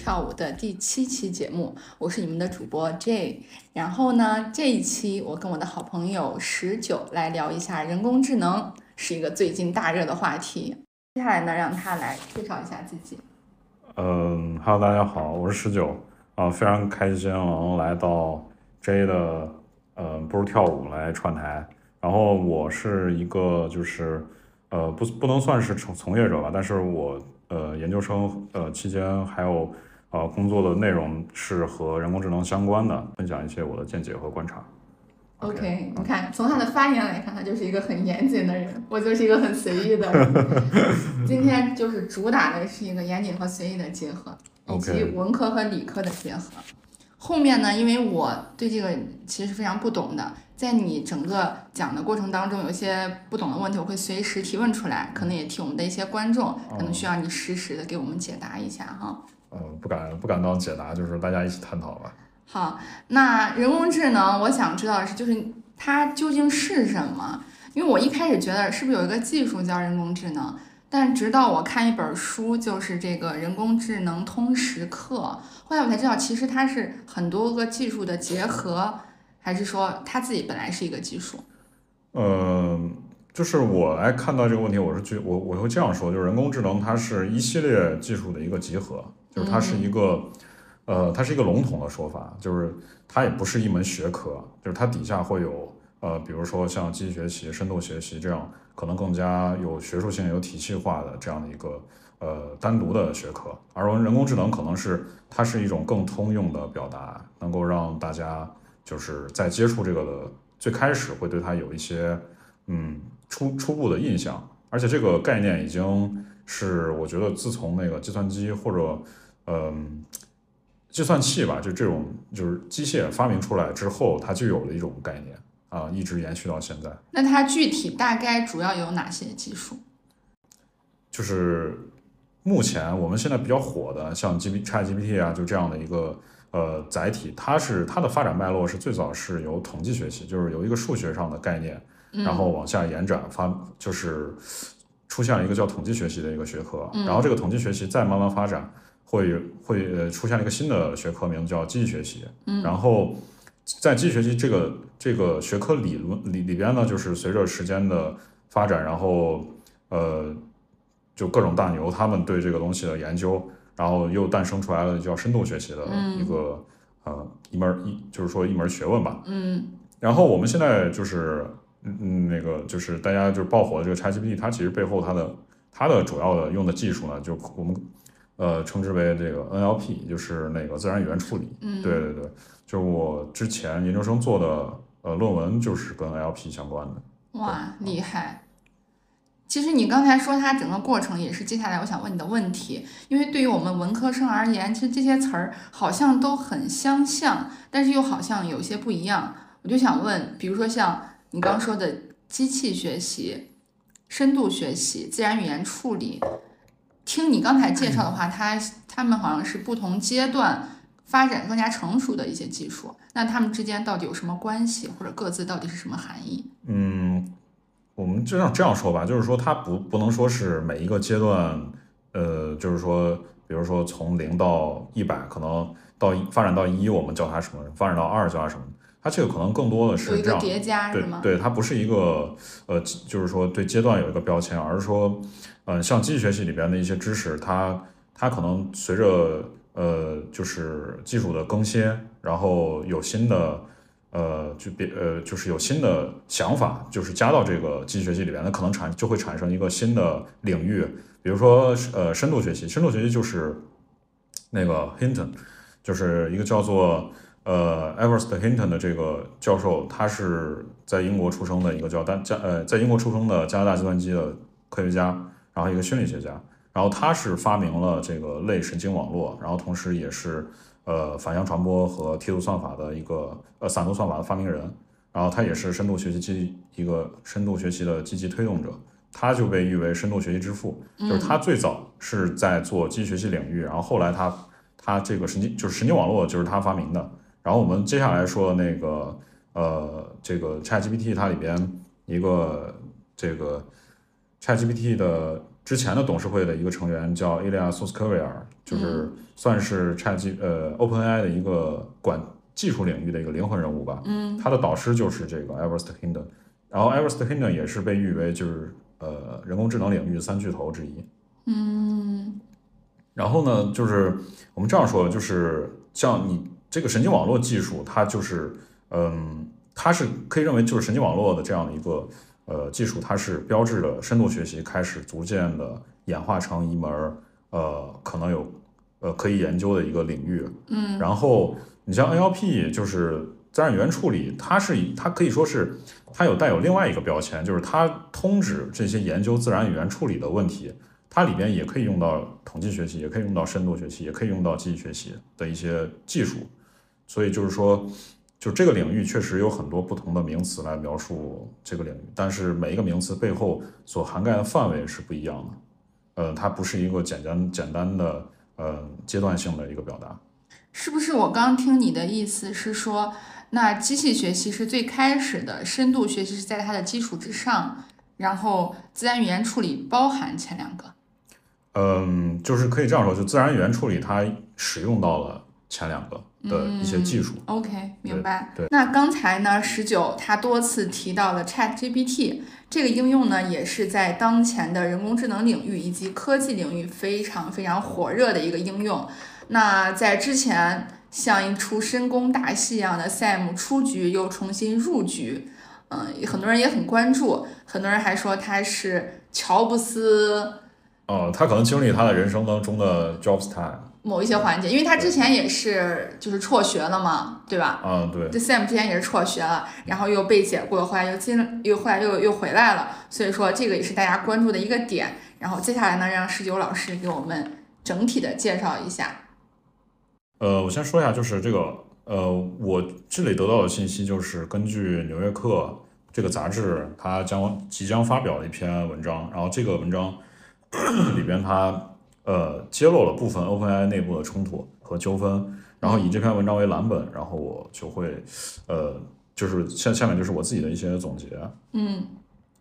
跳舞的第七期节目，我是你们的主播 J。然后呢，这一期我跟我的好朋友十九来聊一下人工智能，是一个最近大热的话题。接下来呢，让他来介绍一下自己。嗯哈喽，大家好，我是十九啊，非常开心能来到 J 的嗯不如跳舞来串台。然后我是一个就是呃不不能算是从从业者吧，但是我。呃，研究生呃期间还有呃工作的内容是和人工智能相关的，分享一些我的见解和观察。OK，你看从他的发言来看，他就是一个很严谨的人，我就是一个很随意的人。今天就是主打的是一个严谨和随意的结合，以及文科和理科的结合。后面呢，因为我对这个其实非常不懂的。在你整个讲的过程当中，有一些不懂的问题，我会随时提问出来，可能也替我们的一些观众，可能需要你实时的给我们解答一下哈。嗯，不敢不敢当解答，就是大家一起探讨吧。好，那人工智能，我想知道的是，就是它究竟是什么？因为我一开始觉得是不是有一个技术叫人工智能，但直到我看一本书，就是这个人工智能通识课，后来我才知道，其实它是很多个技术的结合。还是说它自己本来是一个技术？嗯，就是我来看到这个问题，我是觉我我会这样说，就是人工智能它是一系列技术的一个集合，就是它是一个呃，它是一个笼统的说法，就是它也不是一门学科，就是它底下会有呃，比如说像机器学习、深度学习这样可能更加有学术性、有体系化的这样的一个呃单独的学科，而人工智能可能是它是一种更通用的表达，能够让大家。就是在接触这个的最开始，会对它有一些嗯初初步的印象，而且这个概念已经是我觉得自从那个计算机或者嗯计算器吧，就这种就是机械发明出来之后，它就有了一种概念啊，一直延续到现在。那它具体大概主要有哪些技术？就是目前我们现在比较火的，像 G P Chat G P T 啊，就这样的一个。呃，载体它是它的发展脉络是最早是由统计学习，就是有一个数学上的概念，然后往下延展发，就是出现了一个叫统计学习的一个学科，然后这个统计学习再慢慢发展，会会呃出现了一个新的学科，名字叫机器学习。嗯然后在机器学习这个这个学科理论里里边呢，就是随着时间的发展，然后呃，就各种大牛他们对这个东西的研究。然后又诞生出来了叫深度学习的一个呃一门一就是说一门学问吧。嗯。然后我们现在就是嗯嗯那个就是大家就是爆火的这个 ChatGPT，它其实背后它的它的主要的用的技术呢，就我们呃称之为这个 NLP，就是那个自然语言处理。嗯。对对对，就是我之前研究生做的呃论文就是跟 NLP 相关的。哇，厉害！其实你刚才说它整个过程也是接下来我想问你的问题，因为对于我们文科生而言，其实这些词儿好像都很相像，但是又好像有些不一样。我就想问，比如说像你刚说的机器学习、深度学习、自然语言处理，听你刚才介绍的话，它它们好像是不同阶段发展更加成熟的一些技术，那它们之间到底有什么关系，或者各自到底是什么含义？嗯。我们这样这样说吧，就是说它不不能说是每一个阶段，呃，就是说，比如说从零到一百，可能到发展到一，我们叫它什么；发展到二叫它什么。它这个可能更多的是这样叠加，对对，它不是一个呃，就是说对阶段有一个标签，而是说，嗯，像机器学习里边的一些知识，它它可能随着呃，就是技术的更新，然后有新的。呃，就别呃，就是有新的想法，就是加到这个机器学习里边，那可能产就会产生一个新的领域，比如说呃，深度学习，深度学习就是那个 Hinton，就是一个叫做呃 Everest Hinton 的这个教授，他是在英国出生的一个叫丹加呃，在英国出生的加拿大计算机的科学家，然后一个心理学家，然后他是发明了这个类神经网络，然后同时也是。呃，反向传播和梯度算法的一个呃散度算法的发明人，然后他也是深度学习机一个深度学习的积极推动者，他就被誉为深度学习之父，就是他最早是在做机器学习领域，然后后来他他这个神经就是神经网络就是他发明的，然后我们接下来说那个呃这个 ChatGPT 它里边一个这个 ChatGPT 的。之前的董事会的一个成员叫 Ilya Sutskever，就是算是 Chat G 呃 OpenAI 的一个管技术领域的一个灵魂人物吧。嗯他的导师就是这个 Everest Hinden，然后 Everest Hinden 也是被誉为就是呃人工智能领域三巨头之一。嗯然后呢，就是我们这样说，就是像你这个神经网络技术，它就是嗯，它是可以认为就是神经网络的这样的一个呃技术，它是标志着深度学习开始逐渐的演化成一门呃可能有呃可以研究的一个领域。嗯然后你像 NLP，就是自然语言处理，它是它可以说是它有带有另外一个标签，就是它通指这些研究自然语言处理的问题。它里边也可以用到统计学习，也可以用到深度学习，也可以用到机器学习的一些技术。所以就是说，就这个领域确实有很多不同的名词来描述这个领域，但是每一个名词背后所涵盖的范围是不一样的。呃，它不是一个简单简单的呃阶段性的一个表达。是不是我刚听你的意思是说，那机器学习是最开始的，深度学习是在它的基础之上，然后自然语言处理包含前两个。嗯，就是可以这样说，就自然语言处理它使用到了前两个的一些技术。OK，明白。对那刚才呢，十九他多次提到了 ChatGPT 这个应用呢，也是在当前的人工智能领域以及科技领域非常非常火热的一个应用。那在之前，像一出深宫大戏一样的 Sam 出局又重新入局，嗯，很多人也很关注，很多人还说他是乔布斯哦，他可能经历他的人生当中的 Jobs time 某一些环节，因为他之前也是就是辍学了嘛，对吧？嗯，对，这 Sam 之前也是辍学了，然后又被解雇了，后来又进，又后来又又回来了，所以说这个也是大家关注的一个点。然后接下来呢，让十九老师给我们整体的介绍一下。呃，我先说一下，就是这个，呃，我这里得到的信息就是根据《纽约客》这个杂志，它将即将发表的一篇文章，然后这个文章 里边它呃揭露了部分 OpenAI 内部的冲突和纠纷，然后以这篇文章为蓝本，然后我就会呃，就是下下面就是我自己的一些总结。嗯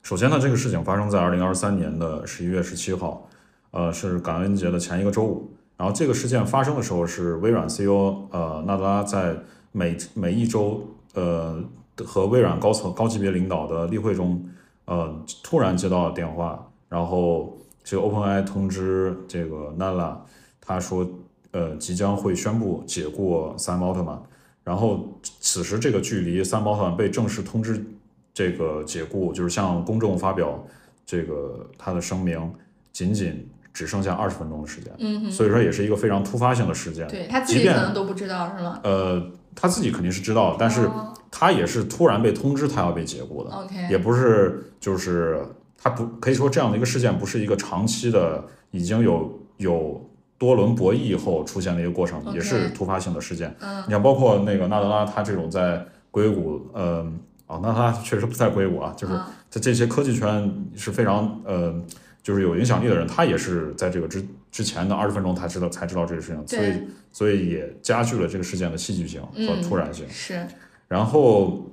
首先呢，这个事情发生在二零二三年的十一月十七号，呃，是感恩节的前一个周五。然后这个事件发生的时候，是微软 CEO 呃纳德拉在每每一周呃和微软高层高级别领导的例会中，呃突然接到了电话，然后这个 OpenAI 通知这个 Nala，，他说呃即将会宣布解雇 Sam Altman，然后此时这个距离 Sam Altman 被正式通知这个解雇，就是向公众发表这个他的声明，仅仅只剩下二十分钟的时间，嗯哼，所以说也是一个非常突发性的事件。对他自己即便可能都不知道是吗？呃，他自己肯定是知道，但是哦他也是突然被通知他要被解雇的，OK，也不是就是他不可以说这样的一个事件不是一个长期的，已经有有多轮博弈以后出现的一个过程也是突发性的事件。嗯你看，包括那个纳德拉他这种在硅谷，呃，啊，纳德拉 确实不在硅谷啊，就是嗯在这些科技圈是非常呃，就是有影响力的人，他也是在这个之之前的二十分钟才知道才知道这个事情，所以所以也加剧了这个事件的戏剧性和嗯突然性。是然后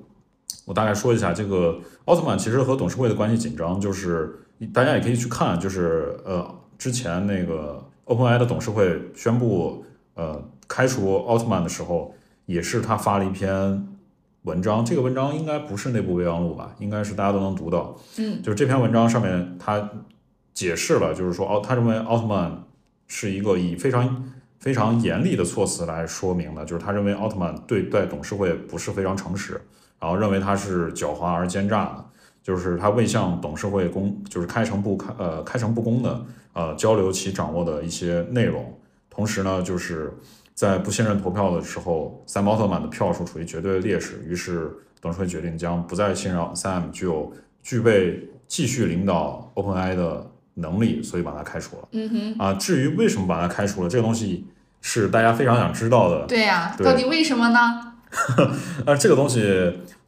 我大概说一下这个奥特曼其实和董事会的关系紧张，就是大家也可以去看，就是呃之前那个 OpenAI 的董事会宣布呃开除奥特曼的时候，也是他发了一篇文章，这个文章应该不是内部备忘录吧，应该是大家都能读到，嗯。就是这篇文章上面他解释了，就是说奥他认为奥特曼是一个以非常非常严厉的措辞来说明的，就是他认为奥特曼对待董事会不是非常诚实，然后认为他是狡猾而奸诈的，就是他未向董事会公就是开诚布开呃开诚布公的呃交流其掌握的一些内容，同时呢就是在不信任投票的时候，三奥特曼的票数处于绝对的劣势，于是董事会决定将不再信任 Sam 具有具备继续领导 OpenAI 的能力，所以把他开除了。嗯哼，啊，至于为什么把他开除了，这个东西是大家非常想知道的。对呀、对到底为什么呢？那这个东西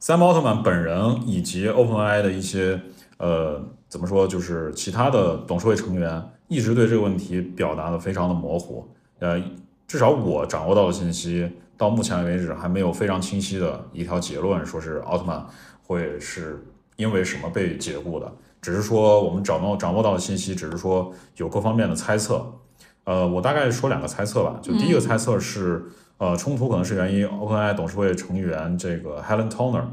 ，Sam Altman 本人以及 OpenAI 的一些呃怎么说，就是其他的董事会成员一直对这个问题表达的非常的模糊。呃，至少我掌握到的信息，到目前为止还没有非常清晰的一条结论，说是奥特曼会是因为什么被解雇的，只是说我们掌握掌握到的信息，只是说有各方面的猜测。呃，我大概说两个猜测吧。就第一个猜测是，呃，冲突可能是源于 OpenAI 董事会成员这个 Helen Toner，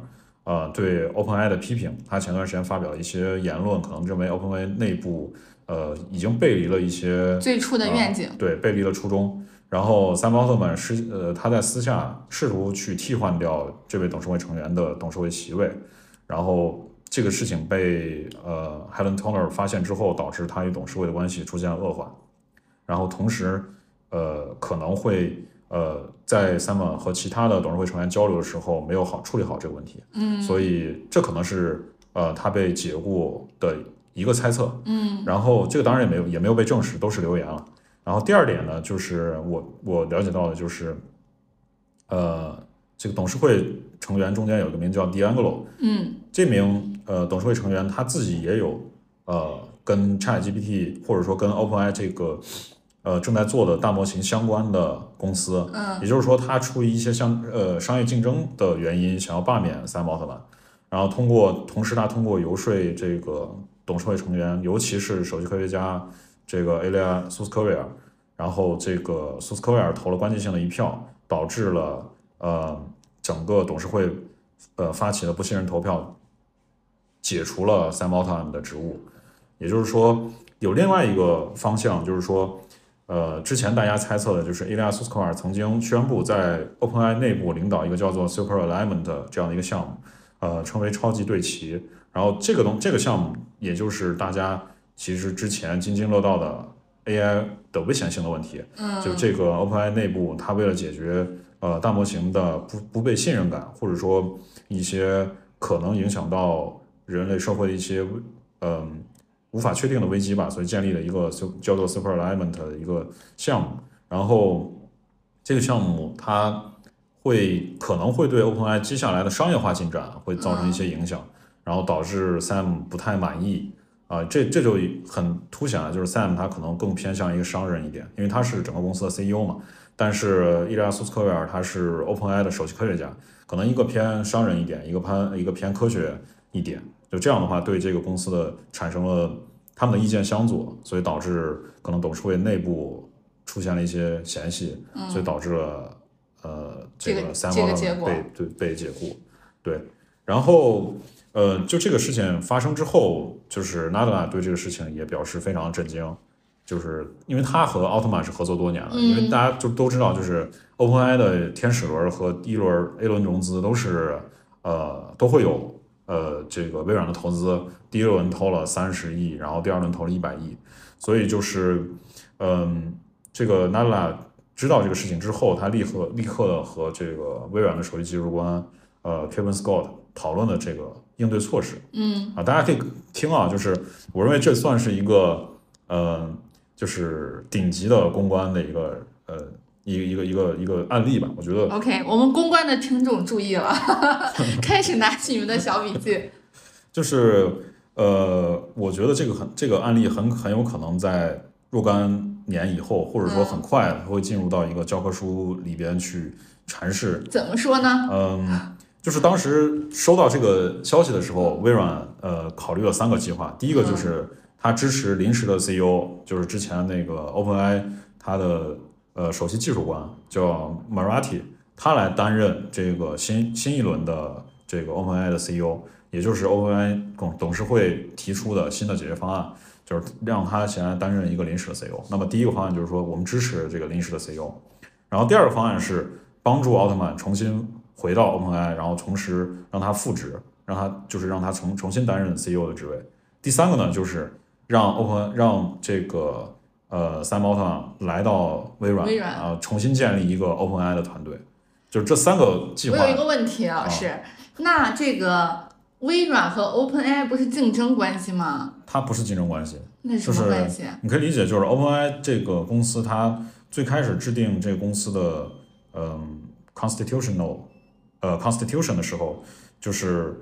呃，对 OpenAI 的批评。他前段时间发表了一些言论，可能认为 OpenAI 内部呃已经背离了一些最初的愿景，对，背离了初衷。然后三毛特曼是呃他在私下试图去替换掉这位董事会成员的董事会席位，然后这个事情被呃 Helen Toner 发现之后，导致他与董事会的关系出现了恶化。然后同时，呃，可能会呃，在 Simon 和其他的董事会成员交流的时候，没有好处理好这个问题，嗯，所以这可能是呃他被解雇的一个猜测，嗯，然后这个当然也没有也没有被证实，都是流言了。然后第二点呢，就是我我了解到的就是，呃，这个董事会成员中间有个名叫 D'Angelo，嗯，这名呃董事会成员他自己也有呃跟 ChatGPT 或者说跟 OpenAI 这个。呃，正在做的大模型相关的公司，嗯，也就是说，他出于一些相呃商业竞争的原因，想要罢免三毛特曼，然后通过同时他通过游说这个董事会成员，尤其是首席科学家这个 Alia s u s k o v i a 然后这个 s u s k o v i a 投了关键性的一票，导致了呃整个董事会呃发起了不信任投票，解除了塞奥特曼的职务，也就是说，有另外一个方向，就是说。呃，之前大家猜测的就是 Ilya Sutskever 曾经宣布在 OpenAI 内部领导一个叫做 Super Alignment 这样的一个项目，呃，称为超级对齐。然后这个东这个项目，也就是大家其实之前津津乐道的 AI 的危险性的问题。嗯，就这个 OpenAI 内部，它为了解决呃大模型的不不被信任感，或者说一些可能影响到人类社会的一些嗯。无法确定的危机吧，所以建立了一个叫做 Super Alignment 的一个项目。然后这个项目它会可能会对 OpenAI 接下来的商业化进展会造成一些影响，然后导致 Sam 不太满意啊。这这就很凸显了，就是 Sam 他可能更偏向一个商人一点，因为他是整个公司的 CEO 嘛。但是伊利亚苏斯科维尔他是 OpenAI 的首席科学家，可能一个偏商人一点，一个偏一个偏科学一点。就这样的话，对这个公司的产生了他们的意见相左，所以导致可能董事会内部出现了一些嫌隙，所以导致了呃这个三方被对被解雇。对，然后呃就这个事情发生之后，就是 Nadella 对这个事情也表示非常震惊，就是因为他和奥特曼是合作多年了，因为大家就都知道，就是 OpenAI 的天使轮和第一轮 A 轮融资都是呃都会有。呃，这个微软的投资，第一轮投了三十亿，然后第二轮投了一百亿，所以就是，嗯，这个 Nadella 知道这个事情之后，他立刻立刻的和这个微软的首席技术官，呃，Kevin Scott 讨论了这个应对措施。嗯，啊，大家可以听啊，就是我认为这算是一个，呃，就是顶级的公关的一个，呃。一个一个一个一个案例吧，我觉得。OK，我们公关的听众注意了，开始拿起你们的小笔记。就是呃，我觉得这个很这个案例很很有可能在若干年以后，或者说很快会进入到一个教科书里边去阐释。怎么说呢？嗯，就是当时收到这个消息的时候，微软呃考虑了三个计划。第一个就是它支持临时的 CEO，就是之前那个 OpenAI 它的。呃，首席技术官叫 Marati，他来担任这个新新一轮的这个 OpenAI 的 CEO，也就是 OpenAI 董董事会提出的新的解决方案，就是让他先来担任一个临时的 CEO。那么第一个方案就是说，我们支持这个临时的 CEO，然后第二个方案是帮助奥特曼重新回到 OpenAI，然后同时让他复职，让他就是让他重重新担任 CEO 的职位。第三个呢，就是让 Open 让这个。呃，Sam Altman 来到微软，微软啊，重新建立一个 OpenAI 的团队，就是这三个计划。我有一个问题，老师，那这个微软和 OpenAI 不是竞争关系吗？它不是竞争关系，那是什么关系？你可以理解，就是 OpenAI 这个公司，它最开始制定这个公司的嗯 constitutional 呃 constitution 的时候，就是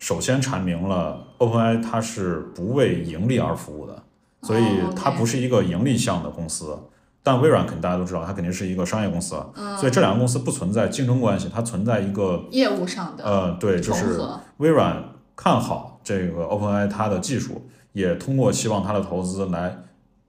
首先阐明了 OpenAI 它是不为盈利而服务的。所以它不是一个盈利项的公司，但微软肯定大家都知道，它肯定是一个商业公司。嗯，所以这两个公司不存在竞争关系，它存在一个业务上的呃，对，就是微软看好这个 OpenAI 它的技术，也通过希望它的投资来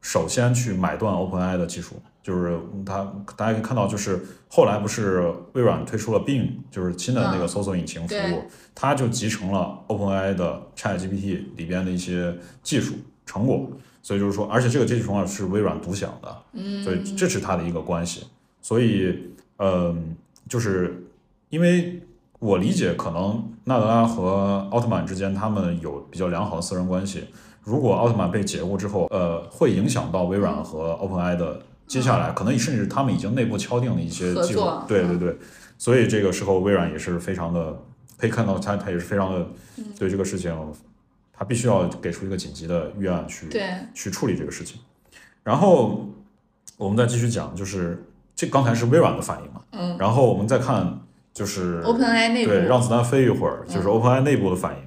首先去买断 OpenAI 的技术。就是它，大家可以看到，就是后来不是微软推出了 Bing，就是新的那个搜索引擎服务，它就集成了 OpenAI 的 ChatGPT 里边的一些技术成果。所以就是说，而且这个技术成果是微软独享的，嗯，所以这是它的一个关系。所以，嗯，就是因为我理解，可能纳德拉和奥特曼之间他们有比较良好的私人关系。如果奥特曼被解雇之后，呃，会影响到微软和 OpenAI 的。接下来可能甚至他们已经内部敲定了一些技术，对对对，所以这个时候微软也是非常的，可以看到他他也是非常的对这个事情，他必须要给出一个紧急的预案去去处理这个事情。然后我们再继续讲，就是这刚才是微软的反应嘛，嗯，然后我们再看就是 OpenAI 内部，对，让子弹飞一会儿，就是 OpenAI 内部的反应。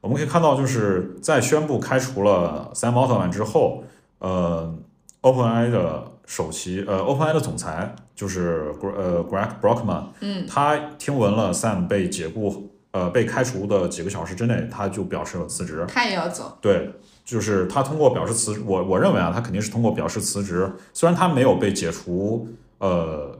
我们可以看到，就是在宣布开除了 Sam Altman 之后，呃，OpenAI 的。首席呃，OpenAI 的总裁就是呃 Greg Brockman，嗯，他听闻了 Sam 被解雇呃被开除的几个小时之内，他就表示了辞职。他也要走。对，就是他通过表示辞，我我认为啊，他肯定是通过表示辞职。虽然他没有被解除呃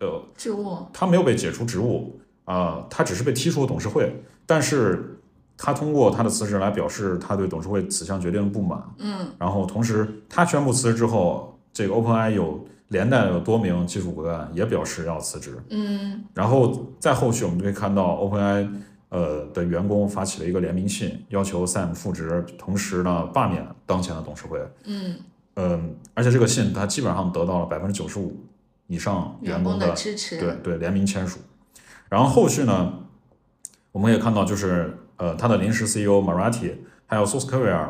呃职务，他没有被解除职务啊，他只是被踢出了董事会，但是。他通过他的辞职来表示他对董事会此项决定的不满。嗯，然后同时他宣布辞职之后。这个 OpenAI 有连带有多名技术骨干也表示要辞职，嗯，然后在后续我们就可以看到 OpenAI 呃的员工发起了一个联名信，要求 Sam 复职，同时呢罢免当前的董事会，嗯。嗯，而且这个信他基本上得到了百分之九十五以上员工的支持，对对联名签署，然后后续呢，我们也看到就是呃他的临时 CEO Marathi 还有 Soskavar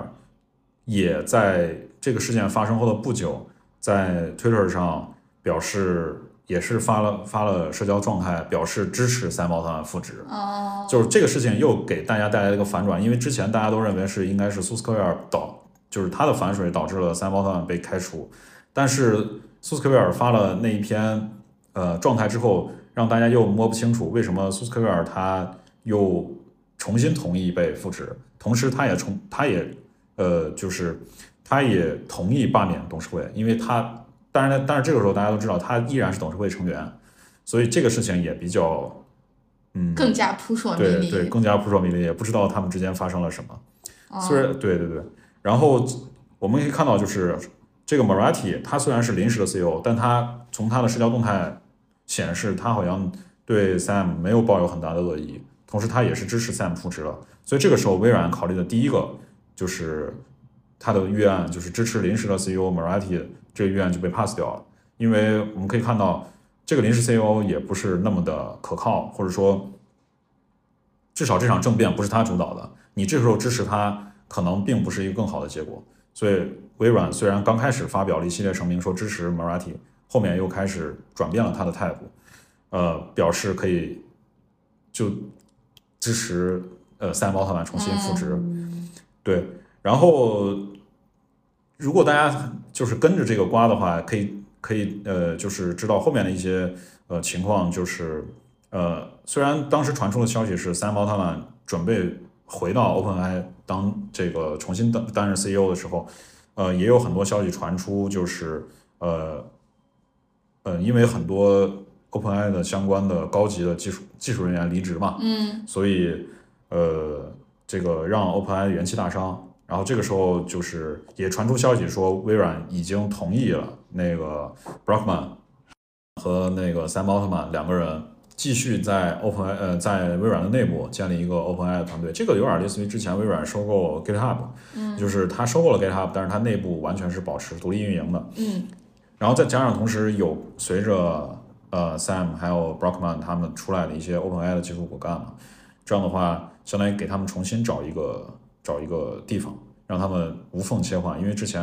也在这个事件发生后的不久。在 Twitter 上表示，也是发了发了社交状态，表示支持三毛团复职。哦，就是这个事情又给大家带来了一个反转，因为之前大家都认为是应该是苏斯科维尔导，就是他的反水导致了三毛团被开除。但是苏斯科维尔发了那一篇呃状态之后，让大家又摸不清楚为什么苏斯科维尔他又重新同意被复职，同时他也重他也呃就是。他也同意罢免董事会，因为他当然，但是这个时候大家都知道，他依然是董事会成员，所以这个事情也比较，嗯，更加扑朔迷离，对对，更加扑朔迷离，也不知道他们之间发生了什么。虽然对对对，然后我们可以看到，就是这个 Marathi，他虽然是临时的 CEO，但他从他的社交动态显示，他好像对 Sam 没有抱有很大的恶意，同时他也是支持 Sam 复职了。所以这个时候，微软考虑的第一个就是。他的预案就是支持临时的 CEO Marathi，这个预案就被 pass 掉了，因为我们可以看到这个临时 CEO 也不是那么的可靠，或者说至少这场政变不是他主导的，你这时候支持他可能并不是一个更好的结果。所以微软虽然刚开始发表了一系列声明说支持 Marathi，后面又开始转变了他的态度，呃，表示可以就支持呃三毛特曼重新复职，对。然后，如果大家就是跟着这个瓜的话，可以可以呃，就是知道后面的一些呃情况，就是呃，虽然当时传出的消息是三毛他们准备回到 OpenAI 当这个重新担担任 CEO 的时候，呃，也有很多消息传出，就是呃呃，因为很多 OpenAI 的相关的高级的技术技术人员离职嘛，嗯，所以呃，这个让 OpenAI 元气大伤。然后这个时候就是也传出消息说，微软已经同意了那个 Brockman 和那个 Sam Altman 两个人继续在 OpenAI 呃在微软的内部建立一个 OpenAI 的团队。这个有点类似于之前微软收购 GitHub，嗯，就是他收购了 GitHub，但是它内部完全是保持独立运营的，嗯。然后再加上同时有随着呃 Sam 还有 Brockman 他们出来的一些 OpenAI 的技术骨干嘛，这样的话相当于给他们重新找一个。找一个地方让他们无缝切换，因为之前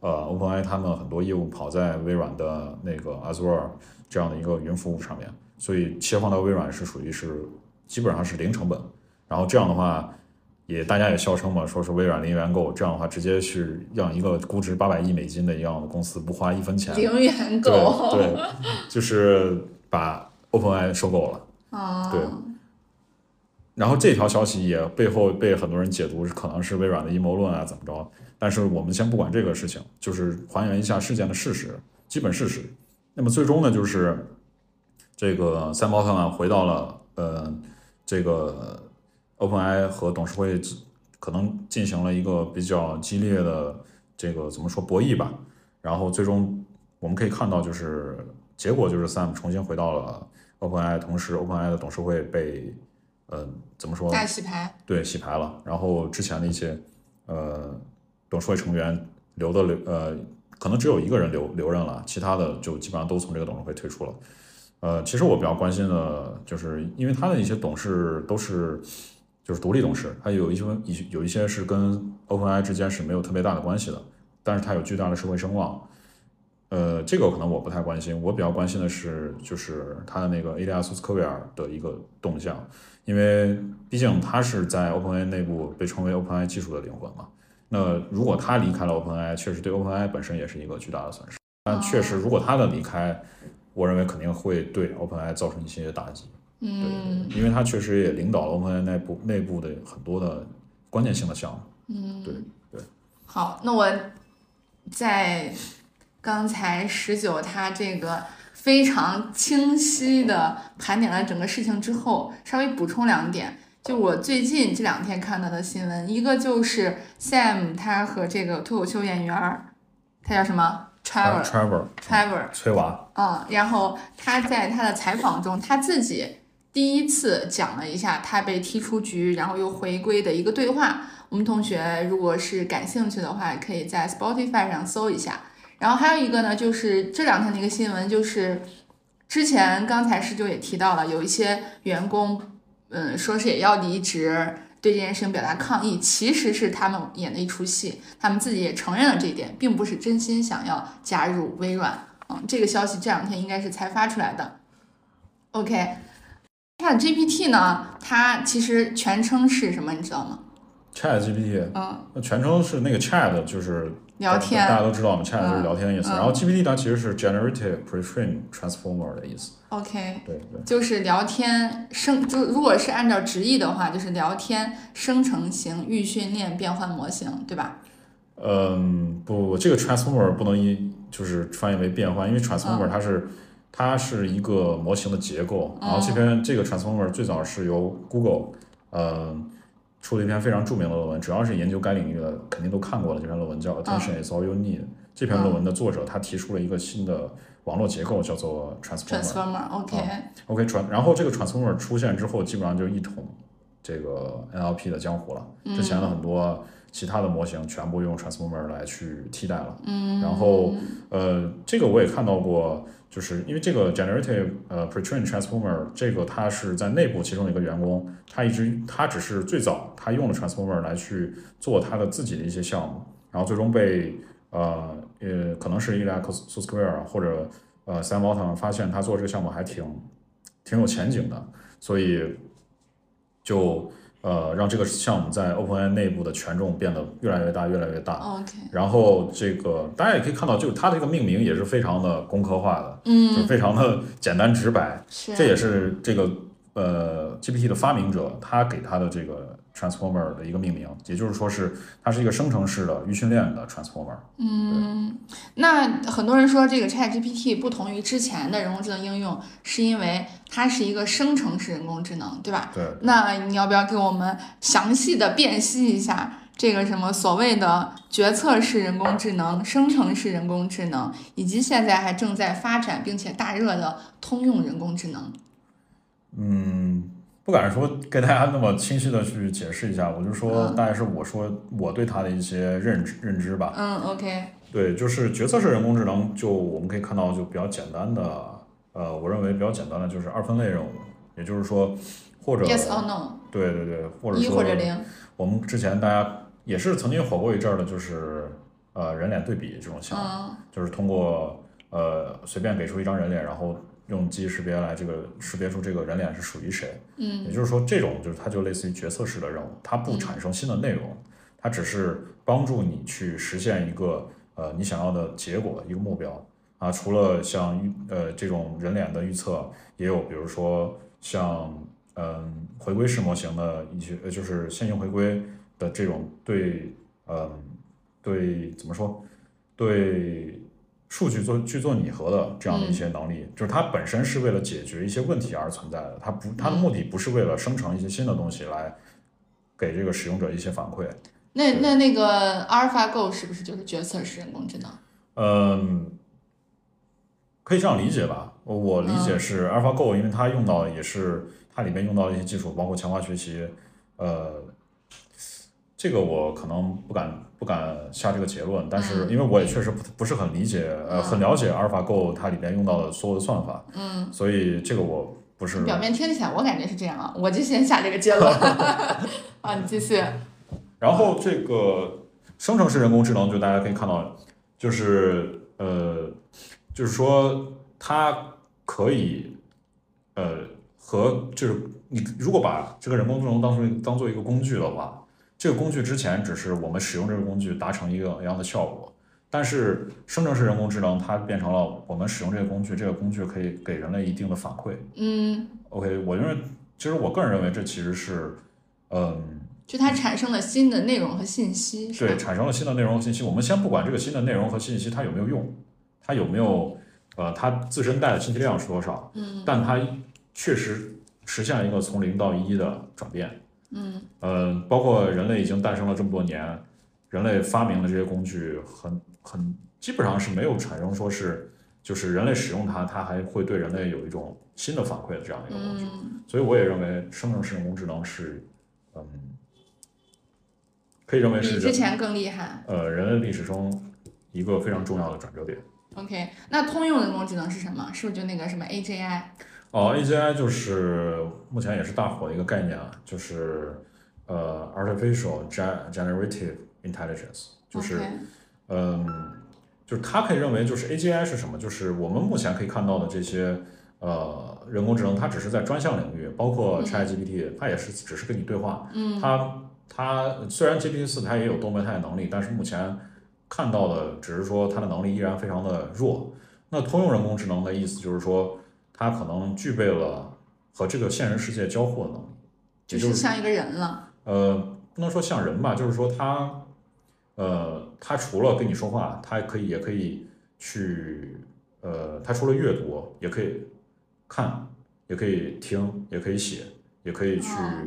呃，OpenAI 他们很多业务跑在微软的那个 Azure 这样的一个云服务上面，所以切换到微软是属于是基本上是零成本。然后这样的话，也大家也笑称嘛，说是微软零元购，这样的话直接是让一个估值八百亿美金的一样的公司不花一分钱，零元购，对对，就是把 OpenAI 收购了，对。然后这条消息也背后被很多人解读是可能是微软的阴谋论啊，怎么着？但是我们先不管这个事情，就是还原一下事件的事实，基本事实。那么最终呢，就是这个三毛特曼回到了呃这个 OpenAI 和董事会可能进行了一个比较激烈的这个怎么说博弈吧。然后最终我们可以看到，就是结果就是 Sam 重新回到了 OpenAI，同时 OpenAI 的董事会被呃怎么说大洗牌，对洗牌了。然后之前的一些呃董事会成员留的留呃。可能只有一个人留留任了，其他的就基本上都从这个董事会退出了。呃，其实我比较关心的就是，因为他的一些董事都是就是独立董事，他有一些有一些是跟 OpenAI 之间是没有特别大的关系的，但是他有巨大的社会声望。呃，这个可能我不太关心，我比较关心的是就是他的那个 a 利亚苏斯科维尔的一个动向，因为毕竟他是在 OpenAI 内部被称为 OpenAI 技术的灵魂嘛。那如果他离开了 OpenAI，确实对 OpenAI 本身也是一个巨大的损失。但确实，如果他的离开，我认为肯定会对 OpenAI 造成一些打击。嗯，因为他确实也领导了 OpenAI 内部内部的很多的关键性的项目。嗯，对对。好，那我在刚才十九他这个非常清晰的盘点了整个事情之后，稍微补充两点。就我最近这两天看到的新闻，一个就是 Sam 他和这个脱口秀演员儿，他叫什么？Trevor，Trevor，崔娃。嗯，然后他在他的采访中，他自己第一次讲了一下他被踢出局，然后又回归的一个对话。我们同学如果是感兴趣的话，可以在 Spotify 上搜一下。然后还有一个呢，就是这两天的一个新闻，就是之前刚才十九也提到了，有一些员工。嗯，说是也要离职，对这件事情表达抗议，其实是他们演的一出戏，他们自己也承认了这一点，并不是真心想要加入微软。嗯，这个消息这两天应该是才发出来的。OK，那 GPT 呢，它其实全称是什么，你知道吗？Chat GPT，嗯，那全称是那个 Chat 就是聊天，大家都知道嘛，Chat 就是聊天的意思。然后 GPT 它其实是 Generative Pre-trained Transformer 的意思。OK，对对，就是聊天生，就如果是按照直译的话，就是聊天生成型预训练变换模型，对吧？嗯，不，这个 transformer 不能一就是翻译为变换，因为 transformer 它是它是一个模型的结构。然后这篇这个 transformer 最早是由 Google 呃出了一篇非常著名的论文，主要是研究该领域的，肯定都看过了。这篇论文叫 Attention is all you need。这篇论文的作者他提出了一个新的。网络结构叫做 transformer。transformer，OK。OK 传，然后这个 transformer 出现之后，基本上就一统这个 NLP 的江湖了。之前的很多其他的模型全部用 transformer 来去替代了。嗯。然后呃，这个我也看到过，就是因为这个 generative 呃 pre-trained transformer 这个它是在内部其中一个员工，他一直他只是最早他用了 transformer 来去做他的自己的一些项目，然后最终被。呃，呃，可能是伊利亚克苏斯克维尔或者呃，Sam Altman 发现他做这个项目还挺挺有前景的，所以就呃让这个项目在 OpenAI 内部的权重变得越来越大，越来越大。OK。然后这个大家也可以看到，就是它这个命名也是非常的工科化的，嗯，就非常的简单直白。是。这也是这个呃 GPT 的发明者他给他的这个。Transformer 的一个命名，也就是说是它是一个生成式的预训练的 Transformer。嗯，那很多人说这个 ChatGPT 不同于之前的人工智能应用，是因为它是一个生成式人工智能，对吧？对。那你要不要给我们详细的辨析一下这个什么所谓的决策式人工智能、生成式人工智能，以及现在还正在发展并且大热的通用人工智能？嗯。不敢说跟大家那么清晰的去解释一下，我就说大概是我说我对它的一些认知认知吧。嗯，OK。对，就是决策式人工智能，就我们可以看到就比较简单的，呃，我认为比较简单的就是二分类任务，也就是说或者 Yes or No。对对对，或者一或者零。我们之前大家也是曾经火过一阵儿的，就是呃人脸对比这种项目，就是通过呃随便给出一张人脸，然后。用机器识别来这个识别出这个人脸是属于谁，嗯，也就是说这种就是它就类似于决策式的任务，它不产生新的内容，它只是帮助你去实现一个呃你想要的结果一个目标。啊。除了像预呃这种人脸的预测，也有比如说像嗯回归式模型的一些，呃就是线性回归的这种对嗯对怎么说？对数据做去做拟合的这样的一些能力，就是它本身是为了解决一些问题而存在的，它不它的目的不是为了生成一些新的东西来给这个使用者一些反馈。那那那个 AlphaGo 是不是就是决策式人工智能？嗯，可以这样理解吧。我我理解是 AlphaGo，因为它用到的也是它里面用到的一些技术，包括强化学习。呃，这个我可能不敢不敢下这个结论，但是因为我也确实不不是很理解，呃，很了解 AlphaGo 它里面用到的所有的算法，嗯，所以这个我不是表面听起来我感觉是这样啊，我就先下这个结论。啊，你继续。然后这个生成式人工智能，就大家可以看到，就是呃，就是说它可以呃和就是你如果把这个人工智能当成当做一个工具的话，这个工具之前只是我们使用这个工具达成一个一样的效果，但是生成式人工智能它变成了我们使用这个工具，这个工具可以给人类一定的反馈。嗯，OK，我认为其实我个人认为这其实是嗯。就它产生了新的内容和信息，对，产生了新的内容和信息。我们先不管这个新的内容和信息它有没有用，它有没有呃，它自身带的信息量是多少，嗯但它确实实现了一个从零到一的转变。嗯呃，包括人类已经诞生了这么多年，人类发明的这些工具很很基本上是没有产生说是就是人类使用它，它还会对人类有一种新的反馈的这样一个工具。嗯所以我也认为生成式人工智能是嗯，可以认为是人之前更厉害。呃，人类历史中一个非常重要的转折点。OK，那通用人工智能是什么？是不是就那个什么 AGI？哦，AGI 就是目前也是大火的一个概念啊，就是呃，artificial gen- generative intelligence，就是嗯，就是它可以认为就是 AGI 是什么？就是我们目前可以看到的这些呃人工智能，它只是在专项领域，包括 ChatGPT，它也是只是跟你对话。嗯它它虽然 GPT 四它也有多模态的能力，但是目前看到的只是说它的能力依然非常的弱。那通用人工智能的意思就是说，它可能具备了和这个现实世界交互的能力，就也就是像一个人了。呃，不能说像人吧，就是说它，呃，它除了跟你说话，它可以也可以去，呃，它除了阅读，也可以看，也可以听，也可以写，也可以去，哦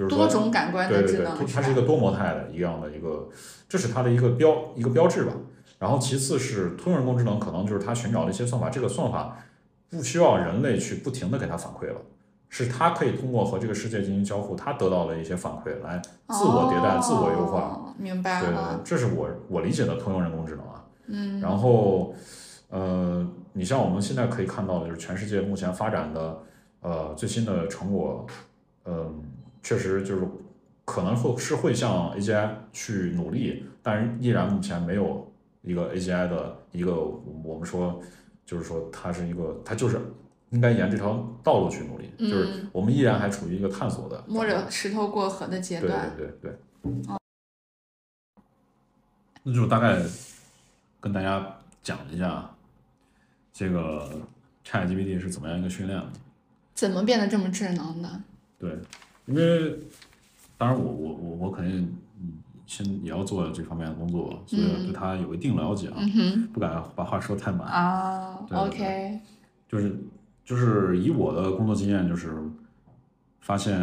就是多种感官对对对，的智能，它是一个多模态的一样的一个，这是它的一个标一个标志吧。然后其次是通用人工智能，可能就是它寻找了一些算法，这个算法不需要人类去不停的给它反馈了，是它可以通过和这个世界进行交互，它得到了一些反馈来自我迭代、自我优化。哦，明白对对了。对，这是我我理解的通用人工智能啊。嗯然后，呃，你像我们现在可以看到的，就是全世界目前发展的呃最新的成果，嗯、确实就是可能会是会向 AGI 去努力，但是依然目前没有一个 AGI 的一个我们说就是说它是一个它就是应该沿这条道路去努力，就是嗯，我们依然还处于一个探索的摸着石头过河的阶对段。对对对。那就大概跟大家讲一下这个 ChatGPT 是怎么样一个训练的。怎么变得这么智能的？对，因为当然我我我我肯定嗯先也要做这方面的工作，所以嗯对他有一定了解啊，不敢把话说太满。啊，OK，就是就是以我的工作经验，就是发现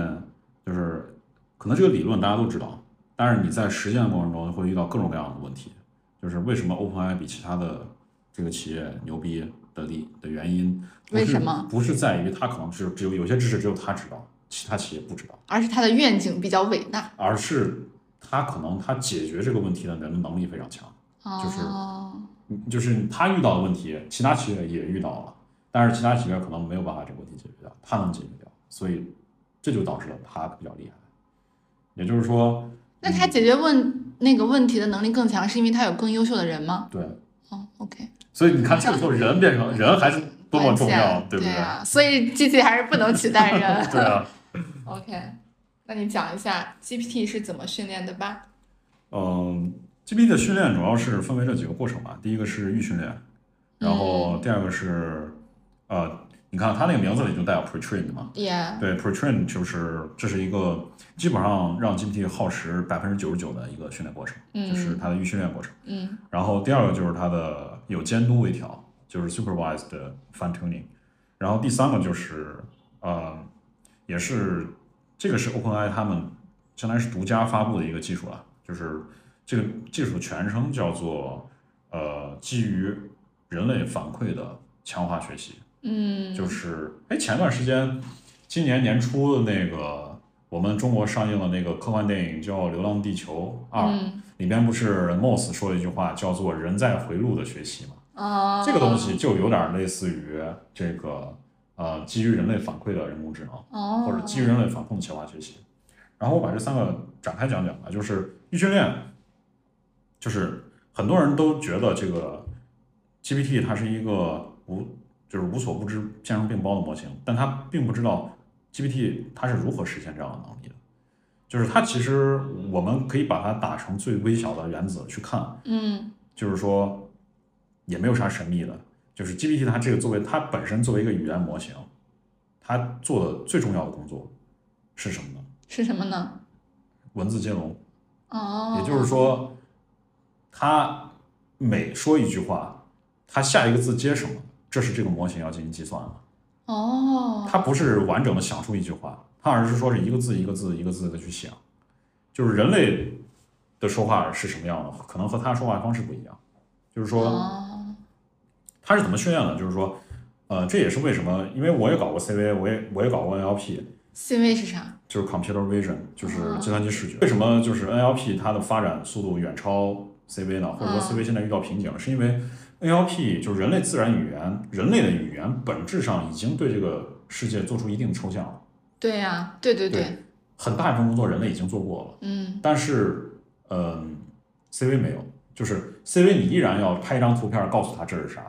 就是可能这个理论大家都知道，但是你在实践的过程中会遇到各种各样的问题。就是为什么 OpenAI 比其他的这个企业牛逼的理的原因，为什么？不是在于他可能是只有有些知识只有他知道，其他企业不知道，而是他的愿景比较伟大。而是他可能他解决这个问题的人的能力非常强。就是就是他遇到的问题，其他企业也遇到了，但是其他企业可能没有办法这个问题解决掉，他能解决掉，所以这就导致了他比较厉害。也就是说，那他解决问那个问题的能力更强，是因为他有更优秀的人吗？对，哦，OK，所以你看，这个时候人变成人还是多么重要，对不对？啊，所以机器还是不能取代人。对啊，OK，那你讲一下 GPT 是怎么训练的吧？嗯，GPT 的训练主要是分为这几个过程吧。第一个是预训练，然后第二个是呃，你看它那个名字里就带有 pre-trained 嘛，Yeah，对，pre-trained 就是这是一个基本上让 GPT 耗时百分之九十九的一个训练过程，就是它的预训练过程。嗯然后第二个就是它的有监督微调，就是 supervised fine tuning。然后第三个就是呃，也是这个是 OpenAI 他们相当于是独家发布的一个技术了，就是这个技术全称叫做呃基于人类反馈的强化学习。嗯，就是哎，前段时间，今年年初的那个，我们中国上映的那个科幻电影叫《流浪地球二》，嗯里边不是 Moss 说了一句话，叫做“人在回路”的学习嘛？哦，这个东西就有点类似于这个呃，基于人类反馈的人工智能，哦，或者基于人类反控的强化学习。然后我把这三个展开讲讲吧，就是预训练，就是很多人都觉得这个 GPT 它是一个无就是无所不知、兼容并包的模型，但它并不知道 GPT 它是如何实现这样的能力的。就是它其实我们可以把它打成最微小的原子去看，嗯就是说也没有啥神秘的，就是 GPT 它这个作为它本身作为一个语言模型，它做的最重要的工作是什么呢？是什么呢？文字接龙，哦，也就是说，它每说一句话，它下一个字接什么，这是这个模型要进行计算的。哦，它不是完整的想出一句话，它而是说是一个字一个字一个字的去想，就是人类的说话是什么样的，可能和他说话方式不一样。就是说，哦，它是怎么训练的？就是说，呃，这也是为什么，因为我也搞过 CV，我也我也搞过 NLP，CV 是啥？就是 computer vision，就是哦计算机视觉。为什么就是 NLP 它的发展速度远超 CV 呢？或者说嗯 CV 现在遇到瓶颈了，是因为 NLP 就是人类自然语言，人类的语言本质上已经对这个世界做出一定的抽象了，对呀，对对对，很大一部分工作人类已经做过了。嗯。但是，嗯，CV 没有，就是 CV 你依然要拍一张图片告诉他这是啥，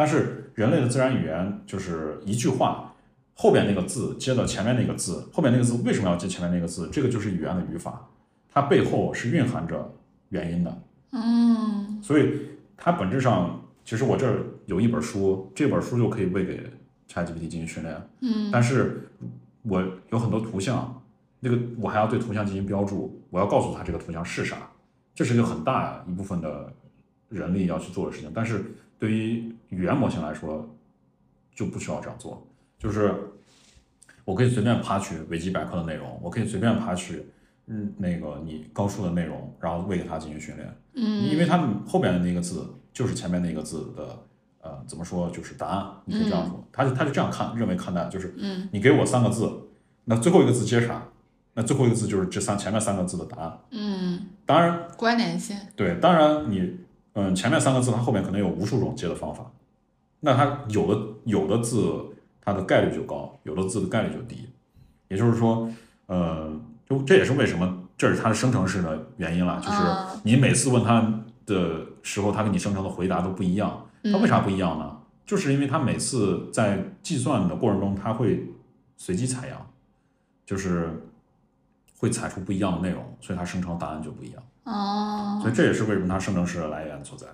但是人类的自然语言就是一句话后边那个字接到前面那个字，后面那个字为什么要接前面那个字？这个就是语言的语法，它背后是蕴含着原因的，嗯所以它本质上，其实我这儿有一本书，这本书就可以喂给 ChatGPT 进行训练，嗯但是我有很多图像，那个我还要对图像进行标注，我要告诉他这个图像是啥，这是一个很大一部分的人力要去做的事情。但是对于语言模型来说，就不需要这样做，就是我可以随便爬取维基百科的内容，我可以随便爬取嗯那个你高数的内容，然后喂给它进行训练。嗯，因为它后边的那个字就是前面那个字的，呃，怎么说就是答案，你可以这样说，他就他就这样看，认为看待就是，嗯，你给我三个字，那最后一个字接啥？那最后一个字就是这三前面三个字的答案。嗯，当然，关联性，对，当然你，嗯，前面三个字它后面可能有无数种接的方法，那它有的有的字它的概率就高，有的字的概率就低，也就是说，呃，就这也是为什么这是它的生成式的原因了，就是啊你每次问它的时候，它给你生成的回答都不一样。它为啥不一样呢？就是因为它每次在计算的过程中，它会随机采样，就是会采出不一样的内容，所以它生成答案就不一样。哦，所以这也是为什么它生成式的来源所在。